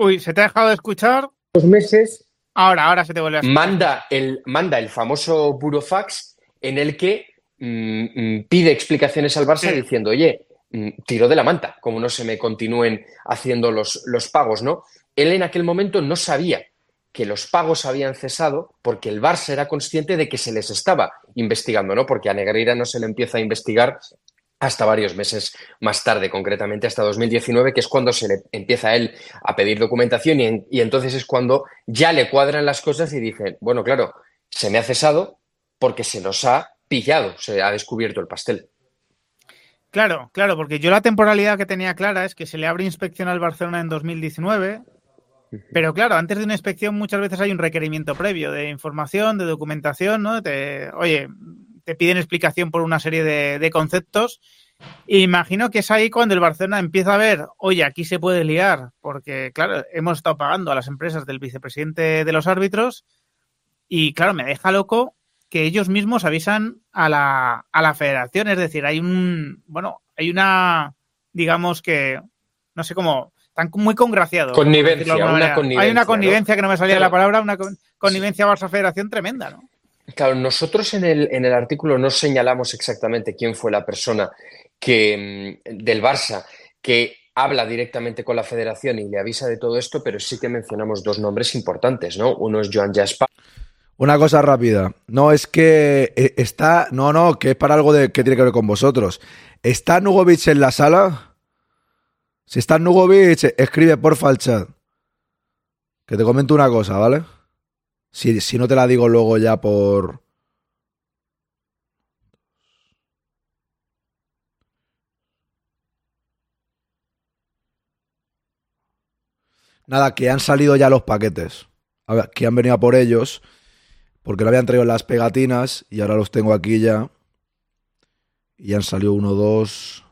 Uy, ¿se te ha dejado de escuchar? Dos meses. Ahora, ahora se te vuelve a escuchar. Manda el, manda el famoso burofax en el que mm, mm, pide explicaciones al Barça diciendo, oye, mm, tiro de la manta, como no se me continúen haciendo los, los pagos, ¿no? Él en aquel momento no sabía que los pagos habían cesado porque el Barça era consciente de que se les estaba investigando, ¿no? Porque a Negreira no se le empieza a investigar hasta varios meses más tarde, concretamente hasta 2019, que es cuando se le empieza a él a pedir documentación y, entonces es cuando ya le cuadran las cosas y dicen, bueno, claro, se me ha cesado porque se nos ha pillado, se ha descubierto el pastel. Claro, claro, porque yo la temporalidad que tenía clara es que se le abre inspección al Barcelona en 2019, pero claro, antes de una inspección muchas veces hay un requerimiento previo de información, de documentación, ¿no? oye, te piden explicación por una serie de, conceptos. imagino que es ahí cuando el Barcelona empieza a ver, oye, aquí se puede liar, porque claro, hemos estado pagando a las empresas del vicepresidente de los árbitros y claro, me deja loco que ellos mismos avisan a la, a la federación, es decir, hay un, bueno, hay una, digamos que, no sé cómo, están muy congraciados. Connivencia, una connivencia. Hay una connivencia que no me salía la palabra, una connivencia Barça-Federación tremenda, ¿no? Claro, nosotros en el, en el artículo no señalamos exactamente quién fue la persona que, mm, del Barça que habla directamente con la federación y le avisa de todo esto, pero sí que mencionamos dos nombres importantes, ¿no? Uno es Joan Jaspa. Una cosa rápida. No, es que eh, está. No, no, que es para algo de, que tiene que ver con vosotros. ¿Está Nugovic en la sala? Si está Nugovic, escribe porfa al. Que te comento una cosa, ¿vale? Si, si no te la digo luego ya por... Nada, que han salido ya los paquetes. A ver, que han venido a por ellos. Porque lo habían traído las pegatinas y ahora los tengo aquí ya. Y han salido uno, dos.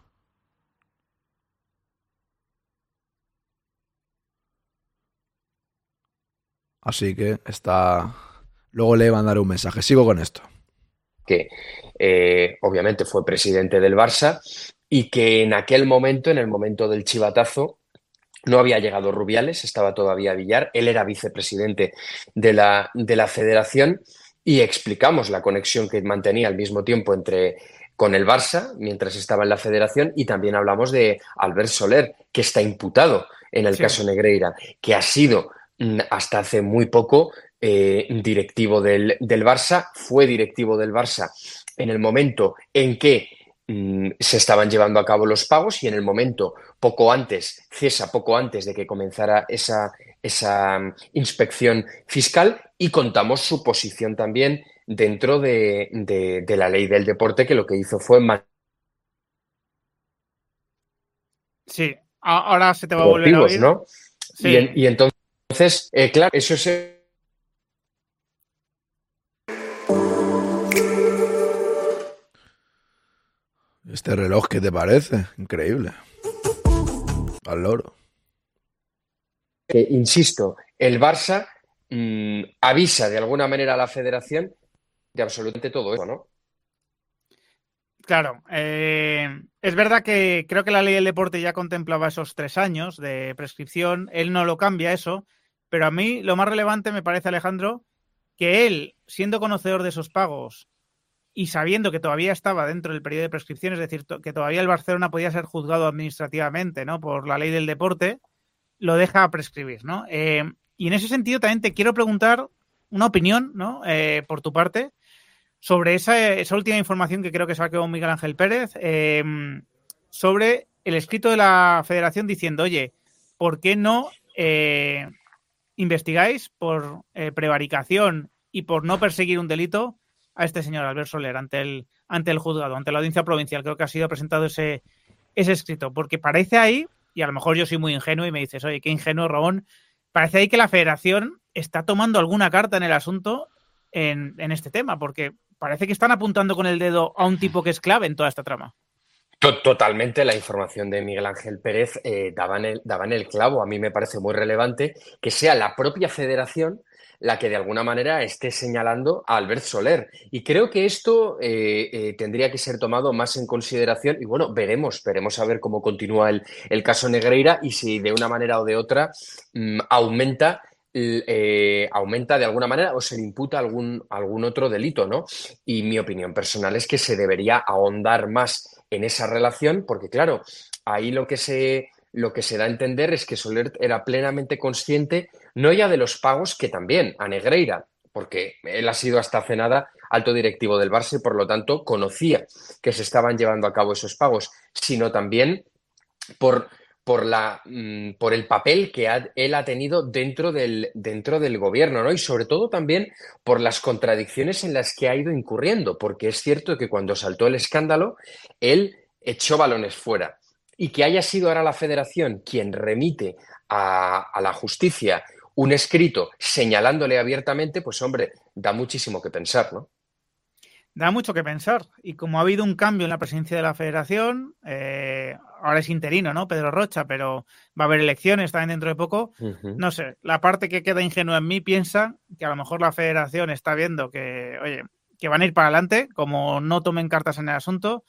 Así que está. Luego le mandaré un mensaje. Sigo con esto. Que eh, obviamente fue presidente del Barça y que en aquel momento, en el momento del chivatazo, no había llegado Rubiales, estaba todavía Villar, él era vicepresidente de la, de la federación y explicamos la conexión que mantenía al mismo tiempo entre con el Barça mientras estaba en la federación y también hablamos de Albert Soler, que está imputado en el Sí. caso Negreira, que ha sido hasta hace muy poco eh, directivo del, del Barça, fue directivo del Barça en el momento en que mm, se estaban llevando a cabo los pagos y en el momento poco antes, cesa poco antes de que comenzara esa, esa mm, inspección fiscal y contamos su posición también dentro de, de- de la ley del deporte que lo que hizo fue Sí, ahora se te va a volver a deportivos, oír. ¿no? Sí. Y, en- y entonces, eh, claro, eso es Este reloj, ¿qué te parece? Increíble. Al loro. que, insisto, el Barça mm, avisa de alguna manera a la federación de absolutamente todo eso, ¿no? Claro, eh, es verdad que creo que la ley del deporte ya contemplaba esos tres años de prescripción, él no lo cambia eso, pero a mí lo más relevante me parece, Alejandro, que él, siendo conocedor de esos pagos y sabiendo que todavía estaba dentro del periodo de prescripción, es decir, que todavía el Barcelona podía ser juzgado administrativamente, ¿no? Por la ley del deporte, lo deja prescribir, ¿no? Eh, y en ese sentido también te quiero preguntar una opinión, ¿no? Eh, por tu parte, sobre esa, esa última información que creo que sacó Miguel Ángel Pérez, eh, sobre el escrito de la federación diciendo, oye, ¿por qué no eh, investigáis por eh, prevaricación y por no perseguir un delito a este señor Albert Soler ante el, ante el juzgado, ante la audiencia provincial? Creo que ha sido presentado ese, ese escrito, porque parece ahí, y a lo mejor yo soy muy ingenuo y me dices, oye, qué ingenuo, Rabón, parece ahí que la federación está tomando alguna carta en el asunto en, en este tema, porque parece que están apuntando con el dedo a un tipo que es clave en toda esta trama. To- Totalmente, la información de Miguel Ángel Pérez eh, daba, en el, clavo. A mí me parece muy relevante que sea la propia federación la que de alguna manera esté señalando a Albert Soler. Y creo que esto eh, eh, tendría que ser tomado más en consideración. Y bueno, veremos, veremos a ver cómo continúa el, el caso Negreira y si de una manera o de otra mm, aumenta eh, aumenta de alguna manera o se le imputa algún, algún otro delito, ¿no? Y mi opinión personal es que se debería ahondar más en esa relación, porque claro, ahí lo que se, lo que se da a entender es que Soler era plenamente consciente, no ya de los pagos, que también a Negreira, porque él ha sido hasta hace nada alto directivo del Barça y por lo tanto conocía que se estaban llevando a cabo esos pagos, sino también por, por, la, mm, por el papel que ha- él ha tenido dentro del, dentro del gobierno, ¿no? Y sobre todo también por las contradicciones en las que ha ido incurriendo, porque es cierto que cuando saltó el escándalo, él echó balones fuera. Y que haya sido ahora la federación quien remite a, a la justicia un escrito señalándole abiertamente, pues hombre, da muchísimo que pensar, ¿no? Da mucho que pensar. Y como ha habido un cambio en la presidencia de la federación, eh, ahora es interino, ¿no? Pedro Rocha, pero va a haber elecciones también dentro de poco. No sé, la parte que queda ingenua en mí piensa que a lo mejor la federación está viendo que, oye, que van a ir para adelante, como no tomen cartas en el asunto,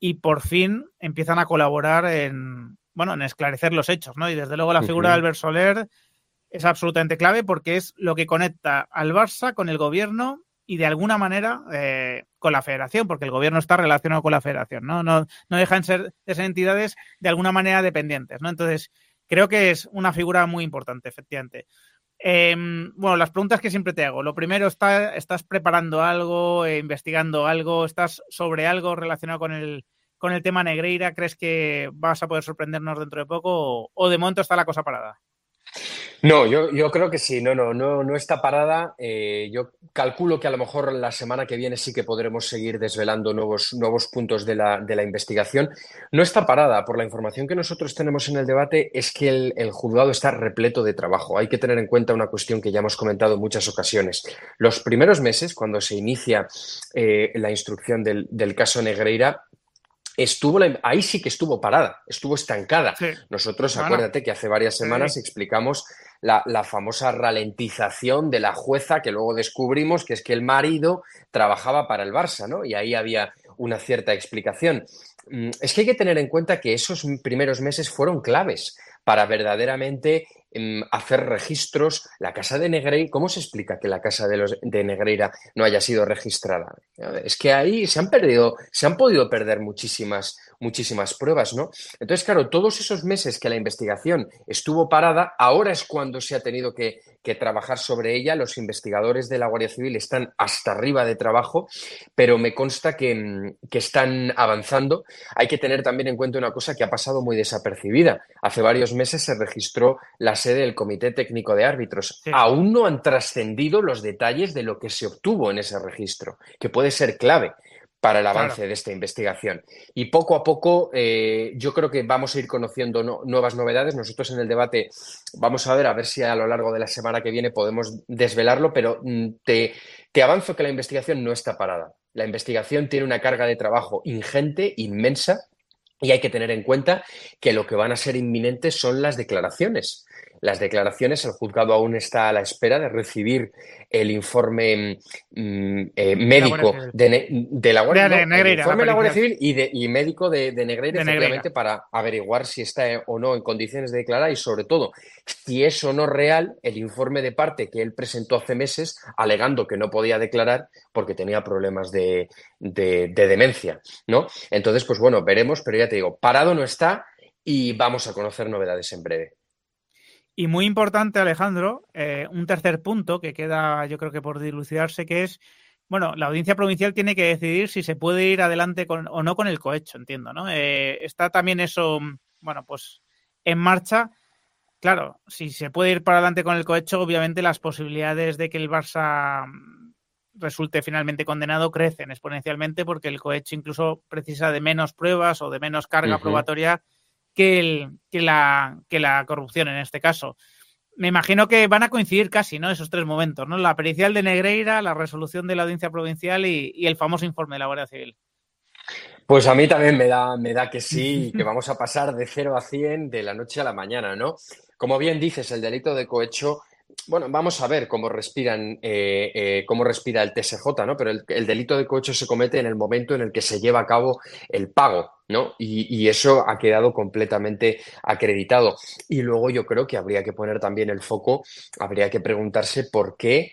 y por fin empiezan a colaborar en, bueno, en esclarecer los hechos, ¿no? Y desde luego la figura de Albert Soler es absolutamente clave porque es lo que conecta al Barça con el gobierno y de alguna manera eh, con la federación, porque el gobierno está relacionado con la federación, ¿no? No, no dejan ser, de ser entidades de alguna manera dependientes, ¿no? Entonces, creo que es una figura muy importante, efectivamente. Eh, bueno, las preguntas que siempre te hago. Lo primero, ¿está, ¿estás preparando algo, eh, investigando algo? ¿Estás sobre algo relacionado con el, con el tema Negreira? ¿Crees que vas a poder sorprendernos dentro de poco o, o de momento está la cosa parada? No, yo, yo creo que sí, no, no, no, no está parada. Eh, yo calculo que a lo mejor la semana que viene sí que podremos seguir desvelando nuevos, nuevos puntos de la, de la investigación. No está parada. Por la información que nosotros tenemos en el debate es que el, el, juzgado está repleto de trabajo. Hay que tener en cuenta una cuestión que ya hemos comentado en muchas ocasiones. Los primeros meses, cuando se inicia eh, la instrucción del, del caso Negreira, estuvo la, ahí sí que estuvo parada, estuvo estancada. Sí. Nosotros, acuérdate que hace varias semanas sí. explicamos la, la, famosa ralentización de la jueza que luego descubrimos que es que el marido trabajaba para el Barça, ¿no? Y ahí había una cierta explicación. Mm, es que hay que tener en cuenta que esos primeros meses fueron claves para verdaderamente um, hacer registros. La casa de Negreira, ¿cómo se explica que la casa de, los, de Negreira no haya sido registrada? Es que ahí se han perdido, se han podido perder muchísimas, muchísimas pruebas, ¿no? Entonces, claro, todos esos meses que la investigación estuvo parada, ahora es cuando se ha tenido que, que trabajar sobre ella. Los investigadores de la Guardia Civil están hasta arriba de trabajo, pero me consta que, que están avanzando. Hay que tener también en cuenta una cosa que ha pasado muy desapercibida. Hace varios meses se registró la sede del Comité Técnico de Árbitros. Sí. Aún no han trascendido los detalles de lo que se obtuvo en ese registro, que puede ser clave para el avance claro. de esta investigación. Y poco a poco eh, yo creo que vamos a ir conociendo no, nuevas novedades. Nosotros en el debate vamos a ver, a ver si a lo largo de la semana que viene podemos desvelarlo, pero mm, te, te avanzo que la investigación no está parada. La investigación tiene una carga de trabajo ingente, inmensa, y hay que tener en cuenta que lo que van a ser inminentes son las declaraciones las declaraciones. El juzgado aún está a la espera de recibir el informe mm, eh, médico de, de, la Guardia, de, no, el informe de la Guardia Civil y, de, y médico de, Negreira, efectivamente, Negreira. para averiguar si está o no en condiciones de declarar y, sobre todo, si es o no real el informe de parte que él presentó hace meses alegando que no podía declarar porque tenía problemas de, demencia, ¿no? Entonces, pues bueno, veremos, pero ya te digo, parado no está y vamos a conocer novedades en breve. Y muy importante, Alejandro, eh, un tercer punto que queda, yo creo que por dilucidarse, que es, bueno, la audiencia provincial tiene que decidir si se puede ir adelante con, o no con el cohecho, entiendo, ¿no? Eh, está también eso, bueno, pues en marcha. Claro, si se puede ir para adelante con el cohecho, obviamente las posibilidades de que el Barça resulte finalmente condenado crecen exponencialmente porque el cohecho incluso precisa de menos pruebas o de menos carga uh -huh. probatoria que, el, que, la, que la corrupción en este caso. Me imagino que van a coincidir casi, ¿no? Esos tres momentos, ¿no? La pericial de Negreira, la resolución de la audiencia provincial y, y el famoso informe de la Guardia Civil. Pues a mí también me da, me da que sí, [laughs] que vamos a pasar de 0 a 100 de la noche a la mañana, ¿no? Como bien dices, el delito de cohecho bueno, vamos a ver cómo respiran, eh, eh, cómo respira el TSJ, ¿no? Pero el, el, delito de cohecho se comete en el momento en el que se lleva a cabo el pago, ¿no? Y, y, eso ha quedado completamente acreditado. Y luego yo creo que habría que poner también el foco, habría que preguntarse por qué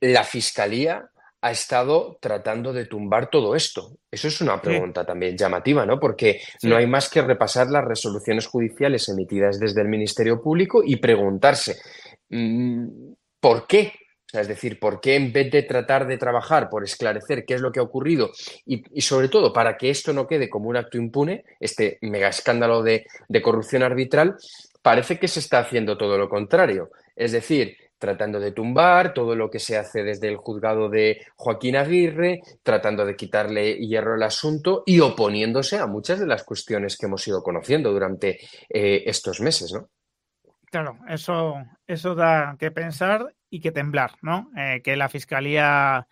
la fiscalía ha estado tratando de tumbar todo esto? Eso es una pregunta sí. también llamativa, ¿no? Porque sí. no hay más que repasar las resoluciones judiciales emitidas desde el Ministerio Público y preguntarse ¿Por qué? Es decir, ¿por qué en vez de tratar de trabajar por esclarecer qué es lo que ha ocurrido y, sobre todo para que esto no quede como un acto impune, este mega escándalo de, de, corrupción arbitral, parece que se está haciendo todo lo contrario? Es decir, tratando de tumbar todo lo que se hace desde el juzgado de Joaquín Aguirre, tratando de quitarle hierro al asunto y oponiéndose a muchas de las cuestiones que hemos ido conociendo durante eh, estos meses, ¿no? Claro, eso, eso da que pensar y que temblar, ¿no? Eh, que la Fiscalía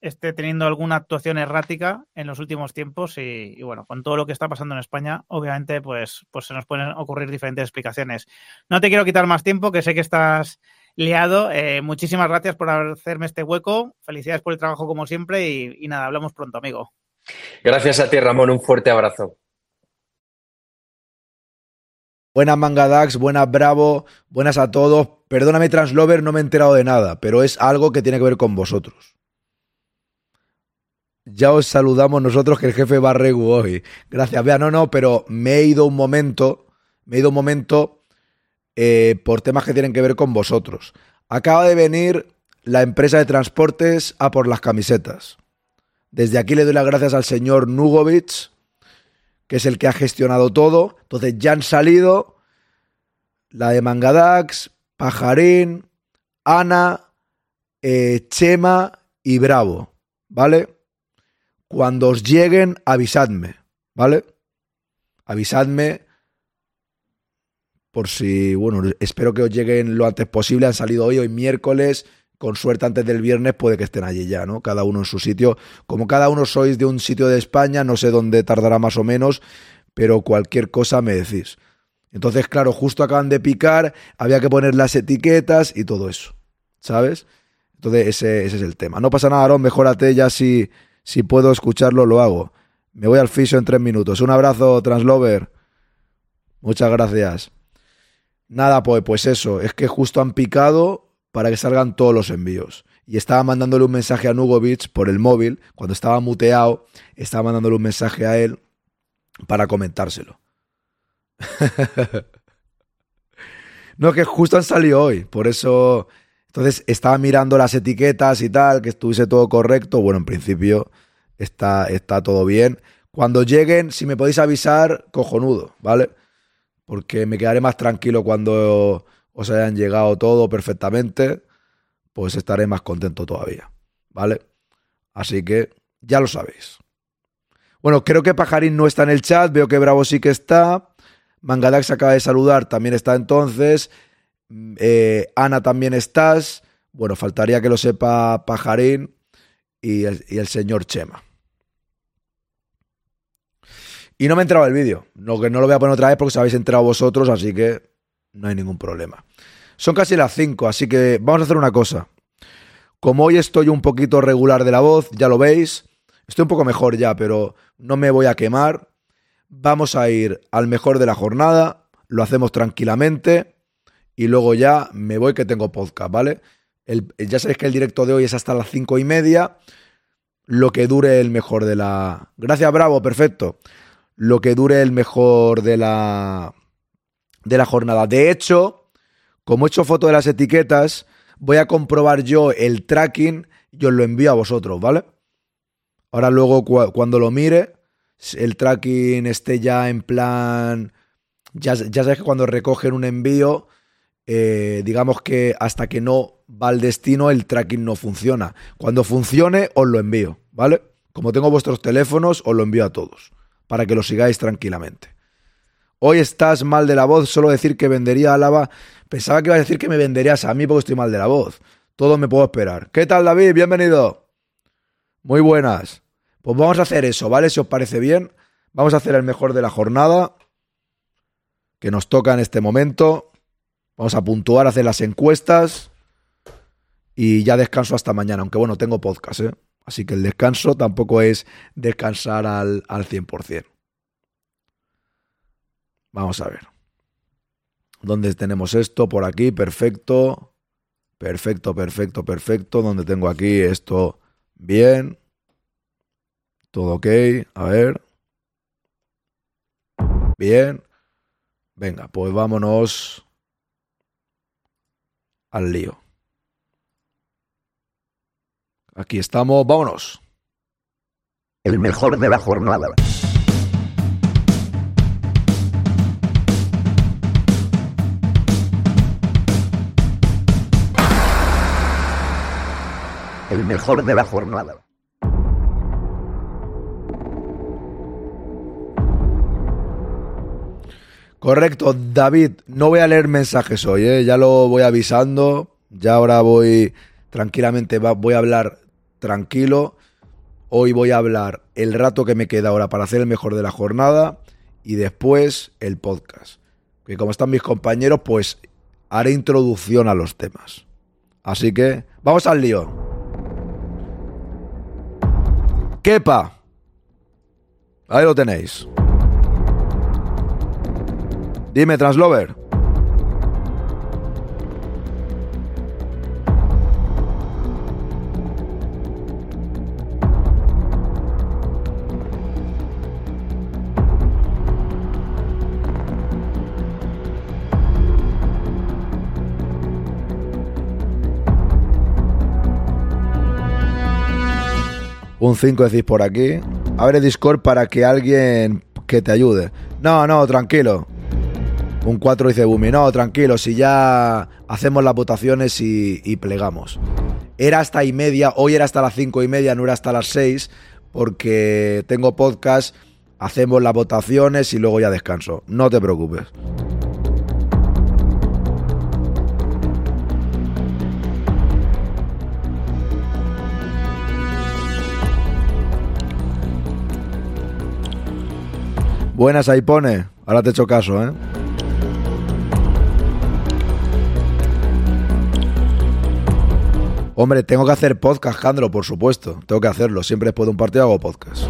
esté teniendo alguna actuación errática en los últimos tiempos y, bueno, con todo lo que está pasando en España, obviamente, pues, pues se nos pueden ocurrir diferentes explicaciones. No te quiero quitar más tiempo, que sé que estás liado. Eh, muchísimas gracias por hacerme este hueco. Felicidades por el trabajo como siempre y nada, hablamos pronto, amigo. Gracias a ti, Ramón. Un fuerte abrazo. Buenas Mangadax, buenas Bravo, buenas a todos. Perdóname, Translover, no me he enterado de nada, pero es algo que tiene que ver con vosotros. Ya os saludamos nosotros que el jefe va regu hoy. Gracias, vea, no, no, pero me he ido un momento, me he ido un momento eh, por temas que tienen que ver con vosotros. Acaba de venir la empresa de transportes a por las camisetas. Desde aquí le doy las gracias al señor Nugovic, que es el que ha gestionado todo. Entonces ya han salido la de Mangadax, Pajarín, Ana, eh, Chema y Bravo, ¿vale? Cuando os lleguen, avisadme, ¿vale? Avisadme por si, bueno, espero que os lleguen lo antes posible. Han salido hoy, hoy miércoles. Con suerte antes del viernes puede que estén allí ya, ¿no? Cada uno en su sitio. Como cada uno sois de un sitio de España, no sé dónde tardará más o menos, pero cualquier cosa me decís. Entonces, claro, justo acaban de picar, había que poner las etiquetas y todo eso, ¿sabes? Entonces, ese, ese es el tema. No pasa nada, Aaron, mejórate ya si, si puedo escucharlo, lo hago. Me voy al fisio en tres minutos. Un abrazo, Translover. Muchas gracias. Nada, pues, pues eso, es que justo han picado para que salgan todos los envíos. Y estaba mandándole un mensaje a Nugovic por el móvil, cuando estaba muteado, estaba mandándole un mensaje a él para comentárselo. [laughs] no, que justo han salido hoy, por eso... Entonces estaba mirando las etiquetas y tal, que estuviese todo correcto. Bueno, en principio está, está todo bien. Cuando lleguen, si me podéis avisar, cojonudo, ¿vale? porque me quedaré más tranquilo cuando os hayan llegado todo perfectamente, pues estaré más contento todavía, ¿vale? Así que ya lo sabéis. Bueno, creo que Pajarín no está en el chat, veo que Bravo sí que está, Mangadax acaba de saludar, también está entonces, eh, Ana también estás, bueno, faltaría que lo sepa Pajarín y el, señor Chema. Y no me he entrado el vídeo. No, que no lo voy a poner otra vez porque os habéis entrado vosotros, así que no hay ningún problema. Son casi las 5, así que vamos a hacer una cosa. Como hoy estoy un poquito regular de la voz, ya lo veis. Estoy un poco mejor ya, pero no me voy a quemar. Vamos a ir al mejor de la jornada. Lo hacemos tranquilamente. Y luego ya me voy que tengo podcast, ¿vale? ya sabéis que el directo de hoy es hasta las cinco y media. Lo que dure el mejor de la... Gracias, Bravo, perfecto lo que dure el mejor de la, de la jornada. De hecho, como he hecho foto de las etiquetas, voy a comprobar yo el tracking y os lo envío a vosotros, ¿vale? Ahora luego cuando lo mire, el tracking esté ya en plan... Ya, ya sabes que cuando recogen un envío, eh, digamos que hasta que no va al destino, el tracking no funciona. Cuando funcione, os lo envío, ¿vale? Como tengo vuestros teléfonos, os lo envío a todos para que lo sigáis tranquilamente. Hoy estás mal de la voz, solo decir que vendería a Lava. Pensaba que iba a decir que me venderías a mí porque estoy mal de la voz. Todo me puedo esperar. ¿Qué tal, David? Bienvenido. Muy buenas. Pues vamos a hacer eso, ¿vale? Si os parece bien, vamos a hacer el mejor de la jornada que nos toca en este momento. Vamos a puntuar, hacer las encuestas y ya descanso hasta mañana, aunque bueno, tengo podcast, ¿eh? Así que el descanso tampoco es descansar al, al 100%. Vamos a ver. ¿Dónde tenemos esto? Por aquí, perfecto. Perfecto, perfecto, perfecto. ¿Dónde tengo aquí esto? Bien. Todo ok. A ver. Bien. Venga, pues vámonos al lío. Aquí estamos, vámonos. El mejor de la jornada. El mejor de la jornada. Correcto, David, no voy a leer mensajes hoy, ¿eh? ya lo voy avisando, ya ahora voy tranquilamente, voy a hablar tranquilo. Hoy voy a hablar el rato que me queda ahora para hacer el mejor de la jornada y después el podcast. Que como están mis compañeros, pues haré introducción a los temas. Así que vamos al lío. Kepa. Ahí lo tenéis. Dime, Translover. Un 5 decís por aquí. Abre Discord para que alguien que te ayude. No, no, tranquilo. Un 4 dice Bumi, no, tranquilo, si ya hacemos las votaciones y, y plegamos. Era hasta y media, hoy era hasta las 5 y media, no era hasta las 6, porque tengo podcast, hacemos las votaciones y luego ya descanso. No te preocupes. Buenas, ahí pone. Ahora te echo caso, ¿eh? Hombre, tengo que hacer podcast, Jandro, por supuesto. Tengo que hacerlo. Siempre después de un partido hago podcast.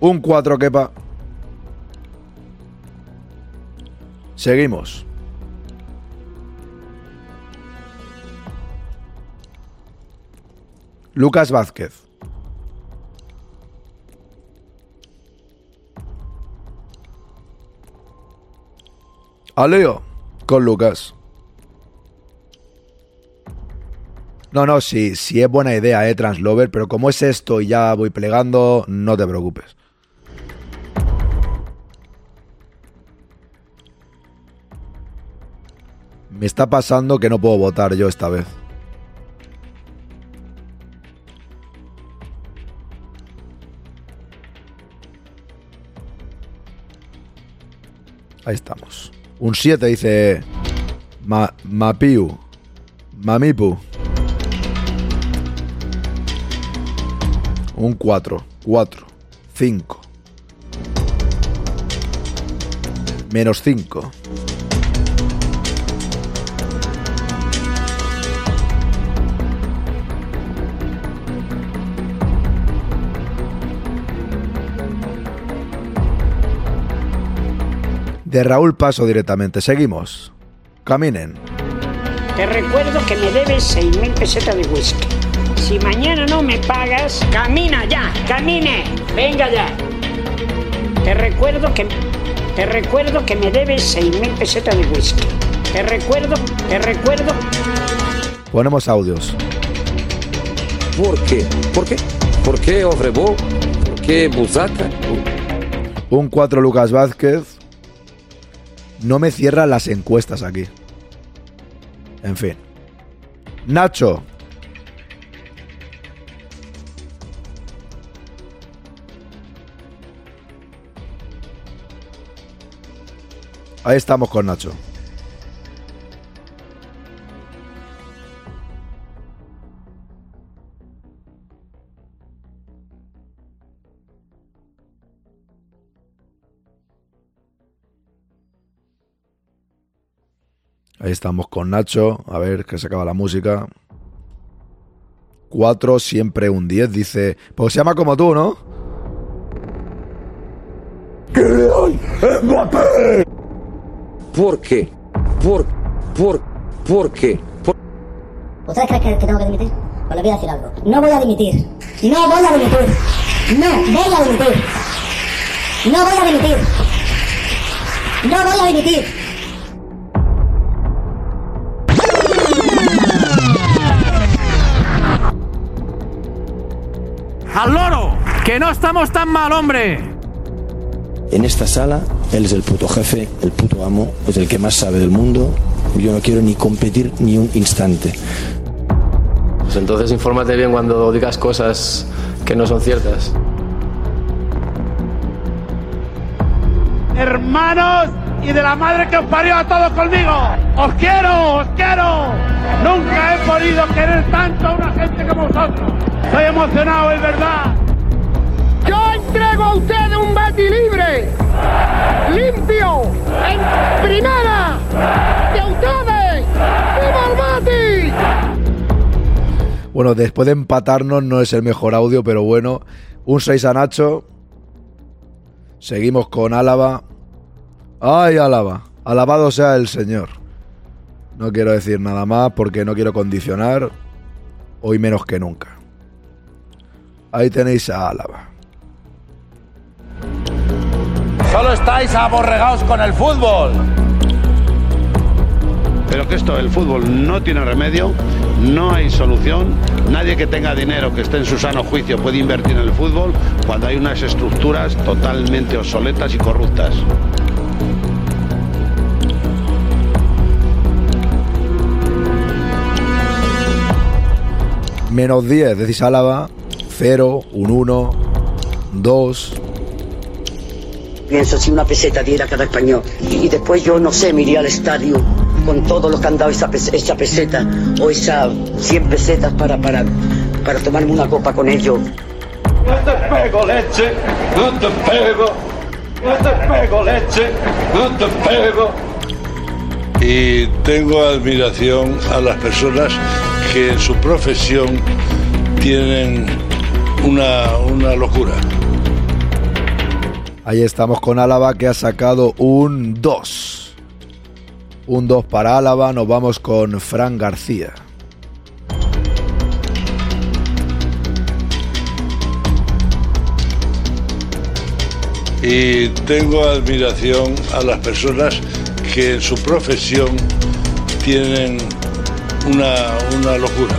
Un 4, quepa. Seguimos. Lucas Vázquez. Aleo con Lucas. No, no, sí, sí es buena idea, eh, Translover, pero como es esto y ya voy plegando, no te preocupes. Me está pasando que no puedo votar yo esta vez. Ahí estamos. Un 7 dice Ma Mapiu. Mamipu. Un 4. 4. 5. Menos 5. De Raúl paso directamente. Seguimos. Caminen. Te recuerdo que me debes 6.000 pesetas de whisky. Si mañana no me pagas, camina ya, camine, venga ya. Te recuerdo que te recuerdo que me debes 6.000 pesetas de whisky. Te recuerdo, te recuerdo. Ponemos audios. ¿Por qué? ¿Por qué? ¿Por qué Ofrebó? ¿Por qué Buzaca? Un 4 Lucas Vázquez. No me cierran las encuestas aquí. En fin. Nacho. Ahí estamos con Nacho. Ahí estamos con Nacho. A ver que se acaba la música. 4, siempre un 10, dice. Pues se llama como tú, ¿no? ¿Por qué? ¿Por, por, por qué? Por- ¿Ustedes creen que, que tengo que dimitir? Pues les voy a decir algo. No voy a dimitir. No voy a dimitir. No voy a dimitir. No voy a dimitir. No voy a dimitir. ¡Al loro! ¡Que no estamos tan mal, hombre! En esta sala, él es el puto jefe, el puto amo, es el que más sabe del mundo. Yo no quiero ni competir ni un instante. Pues entonces infórmate bien cuando digas cosas que no son ciertas. Hermanos y de la madre que os parió a todos conmigo. Os quiero, os quiero. Nunca he podido querer tanto a una gente como vosotros. Estoy emocionado, es verdad. Yo entrego a ustedes un Betty libre, limpio, en primera, de ustedes. ¡Viva el Betty! Bueno, después de empatarnos no es el mejor audio, pero bueno. Un 6 a Nacho. Seguimos con Álava. ¡Ay, Álava! Alabado sea el Señor. No quiero decir nada más porque no quiero condicionar. Hoy menos que nunca. Ahí tenéis a Álava. Solo estáis aborregados con el fútbol. Pero que esto, el fútbol no tiene remedio. no hay solución. Nadie que tenga dinero, que esté en su sano juicio, puede invertir en el fútbol cuando hay unas estructuras totalmente obsoletas y corruptas. Menos 10, decís Álava. 0, un 1, 2. Pienso si una peseta diera cada español y después yo no sé, me iría al estadio con todo lo que han dado esa, esa peseta o esas 100 pesetas para, para, para tomarme una copa con ellos. No te pego leche, no te pego, no te pego leche, no te pego. y tengo admiración a las personas que en su profesión tienen una, una locura. Ahí estamos con Álava que ha sacado un 2. Un 2 para Álava. Nos vamos con Fran García. Y tengo admiración a las personas que en su profesión tienen una, una locura.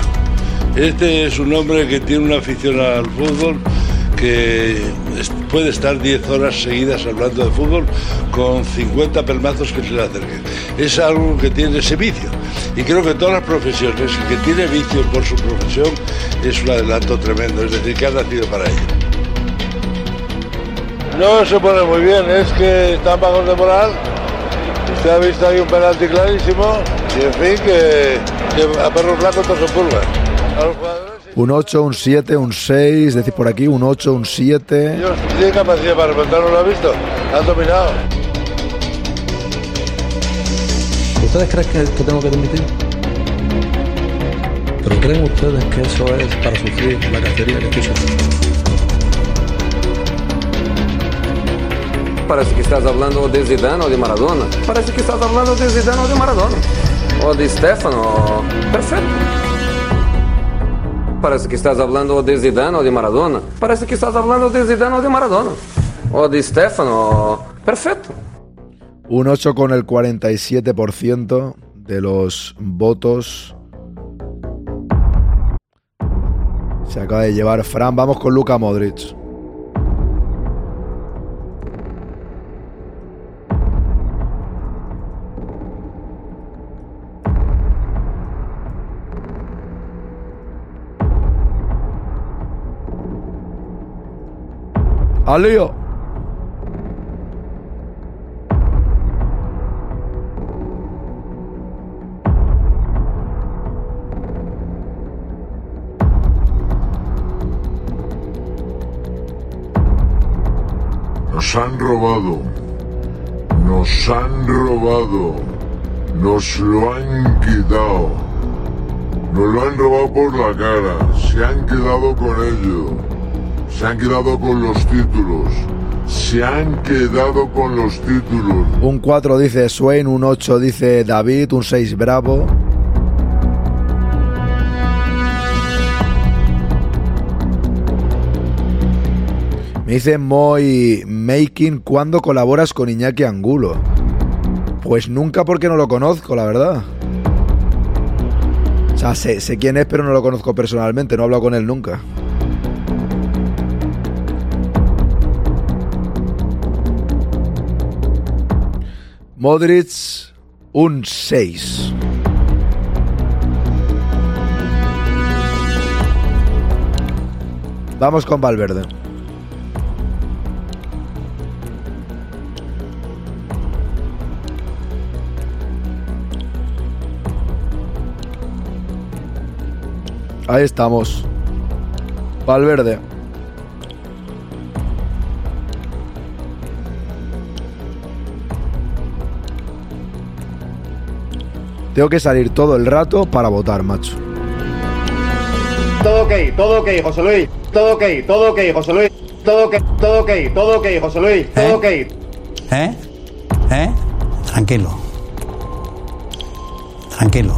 Este es un hombre que tiene una afición al fútbol que puede estar 10 horas seguidas hablando de fútbol con 50 pelmazos que se le acerquen. Es algo que tiene ese vicio. Y creo que todas las profesiones, el que tiene vicio por su profesión, es un adelanto tremendo, es decir, que ha nacido para ello. No se pone muy bien, es que están bajos de moral. Usted ha visto ahí un penalti clarísimo y en fin que a perros blancos no se pulgan. A los jugadores Un 8, un 7, un 6. Decís por aquí un 8, un 7. ellos tienen capacidad para remontar, ¿no lo ha visto? Han dominado. ¿Ustedes creen que, que tengo que dimitir? ¿Pero creen ustedes que eso es para sufrir la cacería que estoy sufriendo? Parece que estás hablando de Zidane o de Maradona. Parece que estás hablando de Zidane o de Maradona. O de Stefano. Perfecto. Parece que estás hablando de Zidane o de Maradona. Parece que estás hablando de Zidane o de Maradona. O de Stefano. Perfecto. Un 8 con el 47% de los votos. Se acaba de llevar Fran. Vamos con Luka Modric. ¡Al! Nos han robado. Nos han robado. Nos lo han quitado. Nos lo han robado por la cara. Se han quedado con ello. Se han quedado con los títulos. Se han quedado con los títulos. Un 4 dice Swain, un 8 dice David, un 6 Bravo. Me dice Moy Making, ¿cuándo colaboras con Iñaki Angulo? Pues nunca porque no lo conozco, la verdad. O sea, sé, sé quién es, pero no lo conozco personalmente, no he hablado con él nunca. Modric, un 6. Vamos con Valverde. Ahí estamos. Valverde. Tengo que salir todo el rato para votar, macho. Todo ok, todo ok, José Luis. Todo ok, todo ok, José Luis. Todo ok, todo ok, todo ok, José Luis. Todo ok. ¿Eh? ¿Eh? Tranquilo. Tranquilo.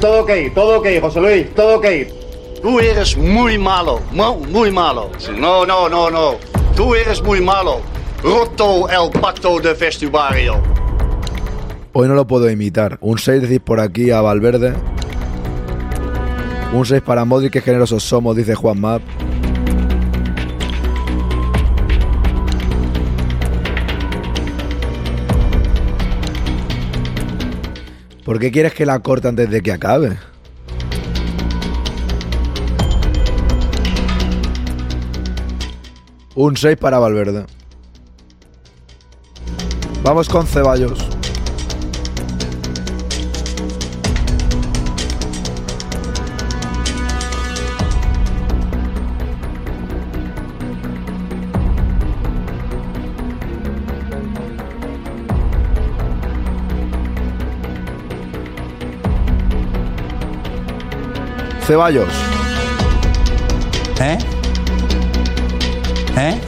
Todo ok, todo ok, José Luis. Todo ok. Tú eres muy malo, mu- muy malo. No, no, no, no. Tú eres muy malo. Roto el pacto de vestuario. Hoy no lo puedo imitar. Un 6 decís por aquí a Valverde. Un 6 para Modric, qué generosos somos, dice Juan Map. ¿Por qué quieres que la corte antes de que acabe? Un 6 para Valverde. Vamos con Ceballos. Ceballos. ¿Eh? ¿Eh?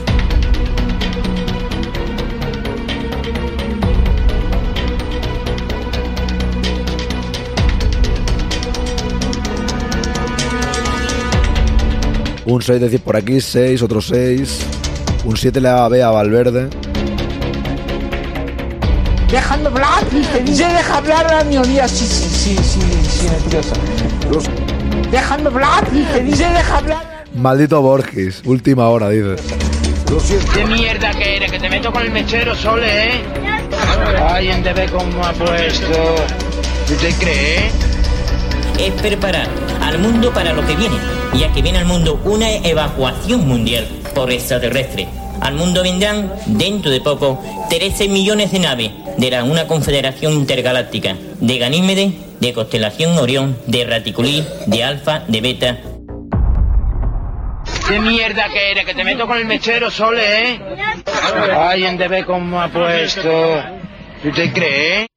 Un 6 decir por aquí, 6, otro 6. Un 7 le da B a Valverde. Dejando hablar, dice deja hablar a la minoría, sí, sí, sí, sí, sí, nerviosa. Dejando hablar, te dice deja hablar. Maldito Borges, última hora, dice. ¿Qué mierda que eres? Que te meto con el mechero, Sole, ¿eh? Ay, en DB cómo ha puesto. ¿Tú te crees? es preparar al mundo para lo que viene, ya que viene al mundo una evacuación mundial por extraterrestre. Al mundo vendrán, dentro de poco, 13 millones de naves de la, una confederación intergaláctica, de Ganímede, de constelación Orión, de Raticulí, de Alfa, de Beta. ¿Qué mierda que eres? Que te meto con el mechero, Sole, ¿eh? Ay, en DB cómo ha puesto. ¿Tú te crees?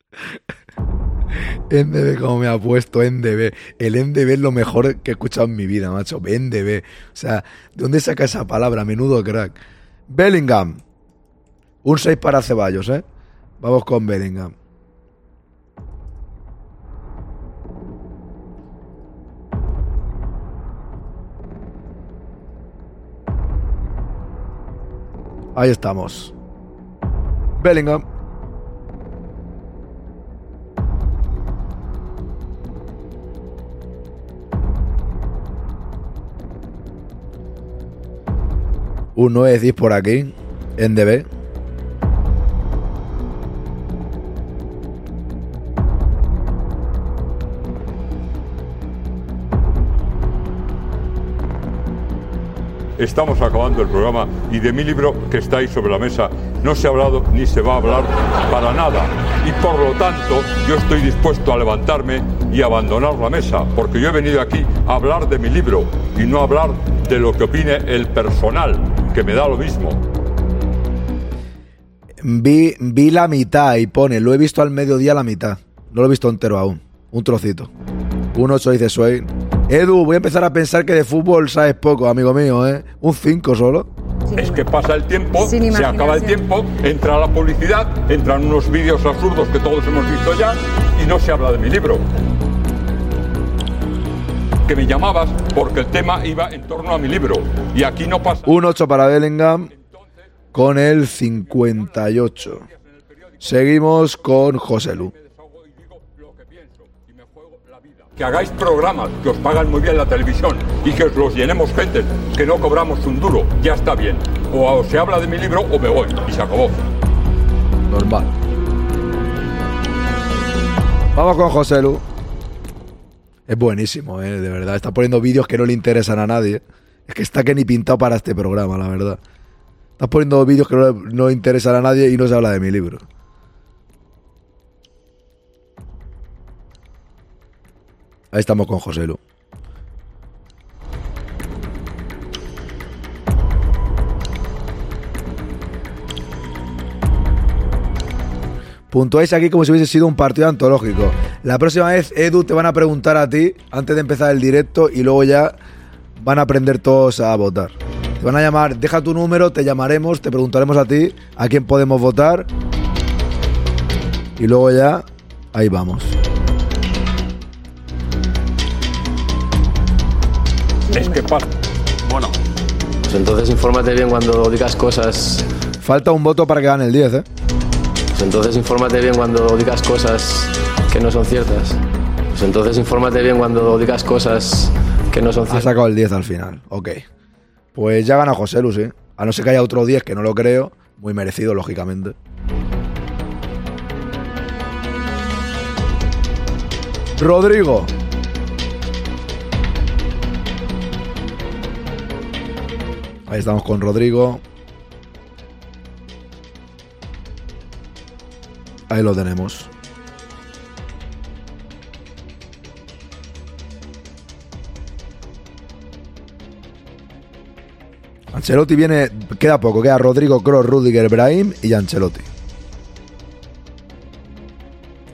NDB como me ha puesto NDB. El NDB es lo mejor que he escuchado en mi vida, macho. NDB. O sea, ¿de dónde saca esa palabra? Menudo crack. Bellingham. Un 6 para Ceballos, ¿eh? Vamos con Bellingham. Ahí estamos. Bellingham. Un 9 10 por aquí. En DB. Estamos acabando el programa y de mi libro que está ahí sobre la mesa no se ha hablado ni se va a hablar para nada. Y por lo tanto yo estoy dispuesto a levantarme y abandonar la mesa, porque yo he venido aquí a hablar de mi libro y no a hablar de lo que opine el personal, que me da lo mismo. Vi, vi la mitad y pone, lo he visto al mediodía la mitad. No lo he visto entero aún. Un trocito. Un 8 dice Swain. Edu, voy a empezar a pensar que de fútbol sabes poco, amigo mío, ¿eh? Un 5 solo. Es que pasa el tiempo, se acaba el tiempo, entra la publicidad, entran unos vídeos absurdos que todos hemos visto ya y no se habla de mi libro. Que me llamabas porque el tema iba en torno a mi libro y aquí no pasa. Un 8 para Bellingham con el 58. Seguimos con José Lu. Que hagáis programas que os pagan muy bien la televisión y que os los llenemos gente que no cobramos un duro, ya está bien. O se habla de mi libro o me voy y se acabó. Normal. Vamos con José Lu. Es buenísimo, ¿eh? de verdad. Está poniendo vídeos que no le interesan a nadie. Es que está que ni pintado para este programa, la verdad. Estás poniendo vídeos que no, no interesan a nadie y no se habla de mi libro. Ahí estamos con José Lu. Puntuáis aquí como si hubiese sido un partido antológico. La próxima vez, Edu, te van a preguntar a ti antes de empezar el directo y luego ya van a aprender todos a votar. Te van a llamar, deja tu número, te llamaremos, te preguntaremos a ti a quién podemos votar. Y luego ya, ahí vamos. Es que pasa. Bueno. Pues entonces infórmate bien cuando digas cosas. Falta un voto para que gane el 10, ¿eh? Pues entonces infórmate bien cuando digas cosas que no son ciertas. Pues entonces infórmate bien cuando digas cosas Que no son Ha 100. sacado el 10 al final. Ok. Pues ya gana José Lu, sí. A no ser que haya otro 10 que no lo creo. Muy merecido, lógicamente. Rodrigo. Ahí estamos con Rodrigo. Ahí lo tenemos. Ancelotti viene, queda poco, queda Rodrigo, Kroos, Rudiger, Brahim y Ancelotti.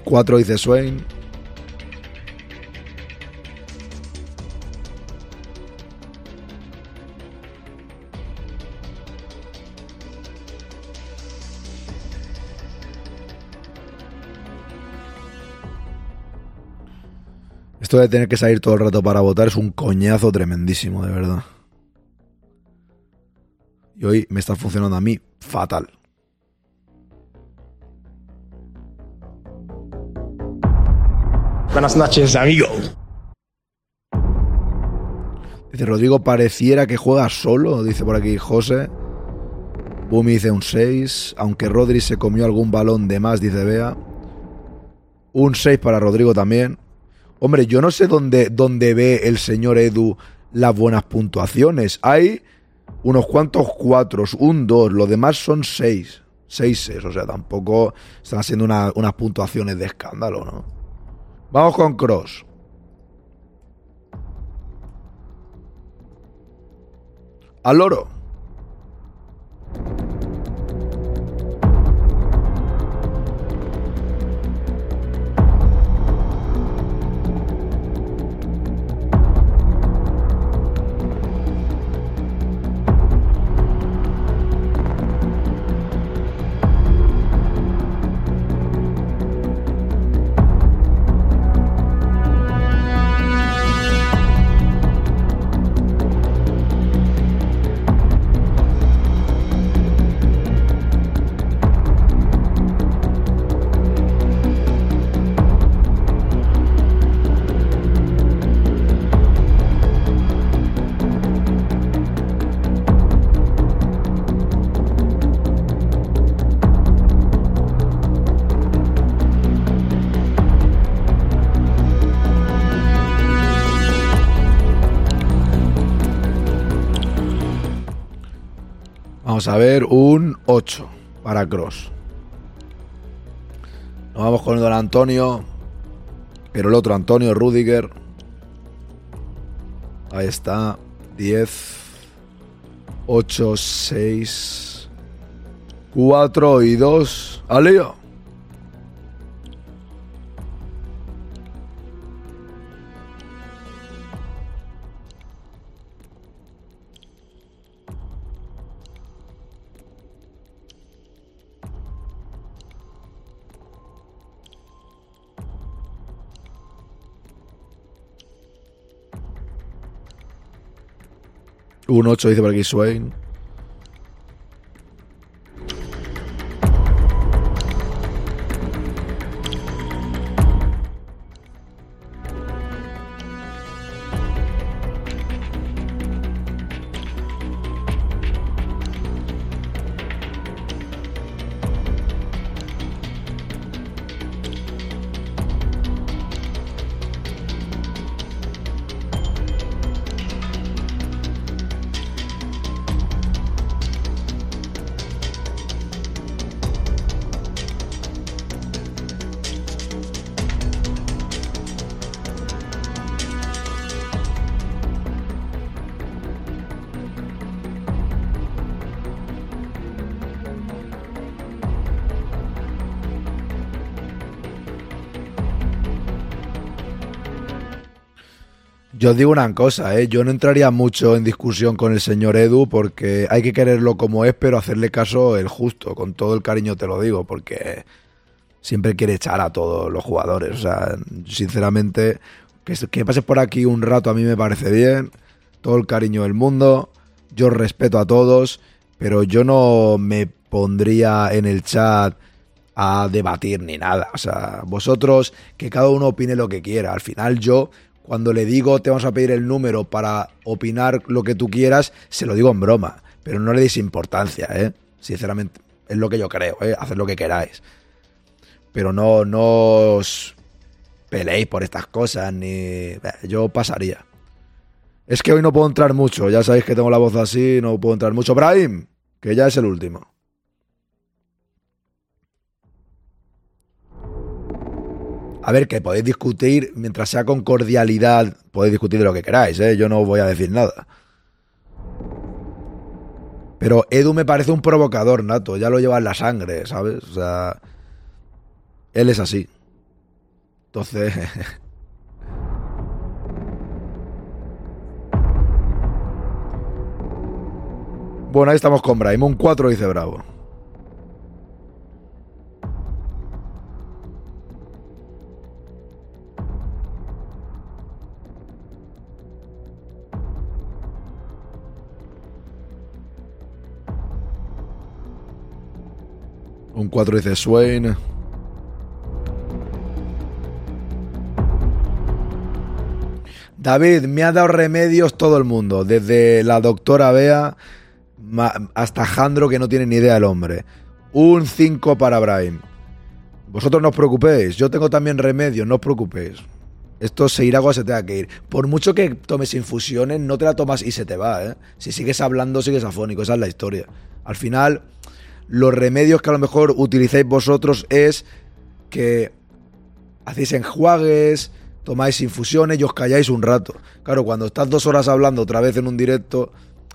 Cuatro dice Swain. Esto de tener que salir todo el rato para votar es un coñazo tremendísimo, de verdad. Y hoy me está funcionando a mí fatal. Buenas noches, amigo. Dice Rodrigo, pareciera que juega solo, dice por aquí José. Bumi dice un 6. Aunque Rodri se comió algún balón de más, dice Bea. Un 6 para Rodrigo también. Hombre, yo no sé dónde, dónde ve el señor Edu las buenas puntuaciones. Hay unos cuantos cuatros, un 2, los demás son 6. 6, 6, o sea, tampoco están haciendo una- unas puntuaciones de escándalo, ¿no? Vamos con Cross. Al loro. A ver un 8 para Cross. Nos vamos con el don Antonio. Pero el otro Antonio Rudiger. Ahí está. 10. 8, 6. 4 y 2. ¡Alío! Un 8 dice por aquí Swain. Yo os digo una cosa, ¿eh? yo no entraría mucho en discusión con el señor Edu porque hay que quererlo como es, pero hacerle caso el justo, con todo el cariño te lo digo, porque siempre quiere echar a todos los jugadores. O sea, sinceramente, que, que pases por aquí un rato a mí me parece bien, todo el cariño del mundo, yo respeto a todos, pero yo no me pondría en el chat a debatir ni nada. O sea, vosotros, que cada uno opine lo que quiera. Al final yo, cuando le digo te vamos a pedir el número para opinar lo que tú quieras, se lo digo en broma. Pero no le deis importancia, ¿eh? Sinceramente, es lo que yo creo, ¿eh? Haced lo que queráis. Pero no, no os peleéis por estas cosas, ni... Yo pasaría. Es que hoy no puedo entrar mucho, ya sabéis que tengo la voz así, no puedo entrar mucho. Brahim, que ya es el último. A ver, que podéis discutir, mientras sea con cordialidad, podéis discutir de lo que queráis, ¿eh? Yo no voy a decir nada. Pero Edu me parece un provocador, Nato. Ya lo lleva en la sangre, ¿sabes? O sea, él es así. Entonces... [laughs] bueno, ahí estamos con Brahim. Un 4 dice Bravo. Un 4 dice Swain. David, me ha dado remedios todo el mundo, desde la doctora Bea hasta Jandro que no tiene ni idea el hombre. Un 5 para Brahim. Vosotros no os preocupéis, yo tengo también remedios, no os preocupéis. Esto se irá cuando se tenga que ir. Por mucho que tomes infusiones, no te la tomas y se te va, ¿eh? Si sigues hablando, sigues afónico, esa es la historia. Al final, los remedios que a lo mejor utilizáis vosotros es que hacéis enjuagues, tomáis infusiones y os calláis un rato. Claro, cuando estás dos horas hablando otra vez en un directo,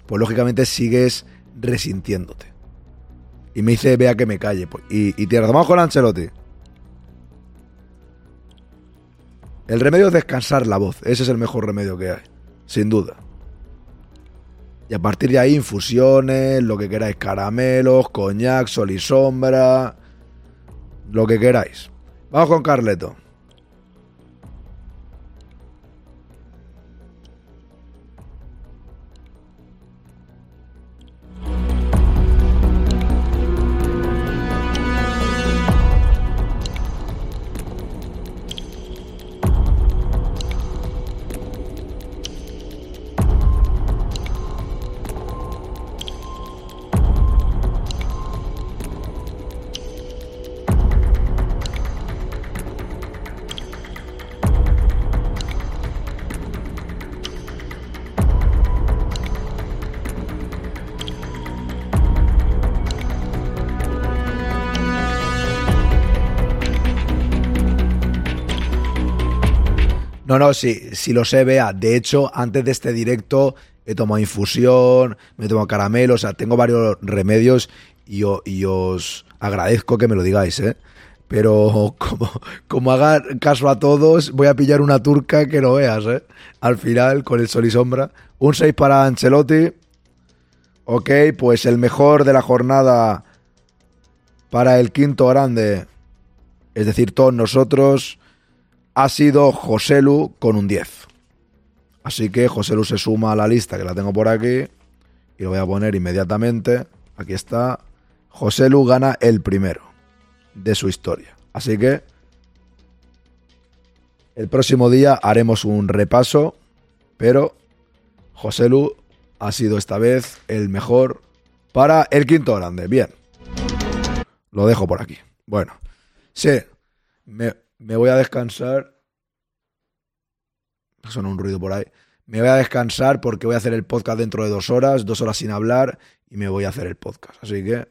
pues lógicamente sigues resintiéndote. Y me dice, vea que me calle. Pues, y, y tierra, vamos con Ancelotti. El remedio es descansar la voz. Ese es el mejor remedio que hay. Sin duda. Y a partir de ahí, infusiones, lo que queráis, caramelos, coñac, sol y sombra, lo que queráis. Vamos con Carleto. No, no, sí, sí lo sé, vea. De hecho, antes de este directo he tomado infusión, me he tomado caramelo, o sea, tengo varios remedios y, os agradezco que me lo digáis, ¿eh? Pero [laughs] como, como haga caso a todos, voy a pillar una turca que no veas, ¿eh? Al final, con el sol y sombra. Un 6 para Ancelotti. Ok, pues el mejor de la jornada para el quinto grande, es decir, todos nosotros, ha sido Joselu con un 10. Así que Joselu se suma a la lista que la tengo por aquí y lo voy a poner inmediatamente. Aquí está. Joselu gana el primero de su historia. Así que el próximo día haremos un repaso, pero Joselu ha sido esta vez el mejor para el quinto grande. Bien. Lo dejo por aquí. Bueno, sí, me, me voy a descansar. Suena un ruido por ahí. Me voy a descansar porque voy a hacer el podcast dentro de dos horas, dos horas sin hablar, y me voy a hacer el podcast. Así que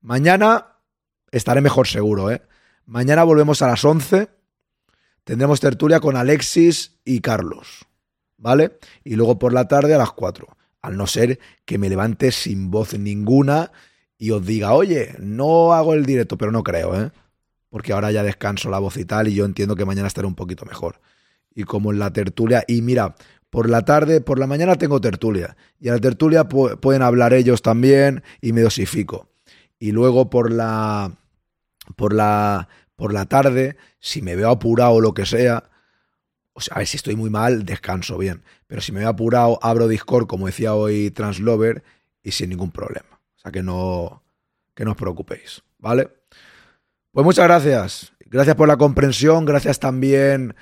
mañana estaré mejor seguro, ¿eh? Mañana volvemos a las 11. Tendremos tertulia con Alexis y Carlos, ¿vale? Y luego por la tarde a las 4. Al no ser que me levante sin voz ninguna y os diga, oye, no hago el directo, pero no creo, ¿eh? Porque ahora ya descanso la voz y tal, y yo entiendo que mañana estaré un poquito mejor. Y como en la tertulia, y mira, por la tarde, por la mañana tengo tertulia, y en la tertulia pu- pueden hablar ellos también, y me dosifico. Y luego por la, por la, por la tarde, si me veo apurado o lo que sea, o sea, a ver si estoy muy mal, descanso bien. Pero si me veo apurado, abro Discord, como decía hoy Translover, y sin ningún problema. O sea que no, que no os preocupéis, ¿vale? Pues muchas gracias. Gracias por la comprensión. Gracias también.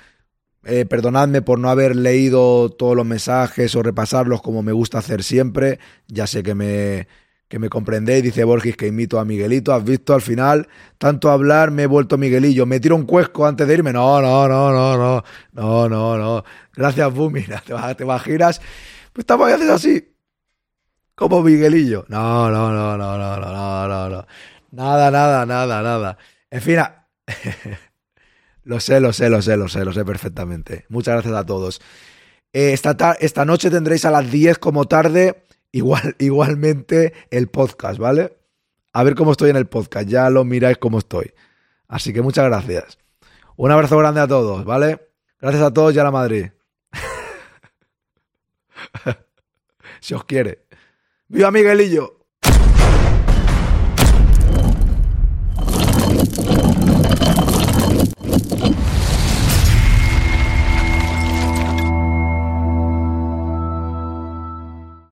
Eh, perdonadme por no haber leído todos los mensajes o repasarlos como me gusta hacer siempre. Ya sé que me, que me comprendéis. Dice Borges que imito a Miguelito. Has visto al final, tanto hablar, me he vuelto Miguelillo. Me tiro un cuesco antes de irme. No, no, no, no, no. No, no, no. Gracias, Bumina. [laughs] Te, te imaginas. Pues tampoco haces así. Como Miguelillo. No, no, no, no, no, no, no, no. Nada, nada, nada, nada. En fin, [laughs] lo sé, lo sé, lo sé, lo sé, lo sé perfectamente. Muchas gracias a todos. Eh, esta, ta- esta noche tendréis a las 10 como tarde, igual, [laughs] igualmente el podcast, ¿vale? A ver cómo estoy en el podcast, ya lo miráis cómo estoy. Así que muchas gracias. Un abrazo grande a todos, ¿vale? Gracias a todos y a la Madrid. [laughs] si os quiere. ¡Viva Miguelillo!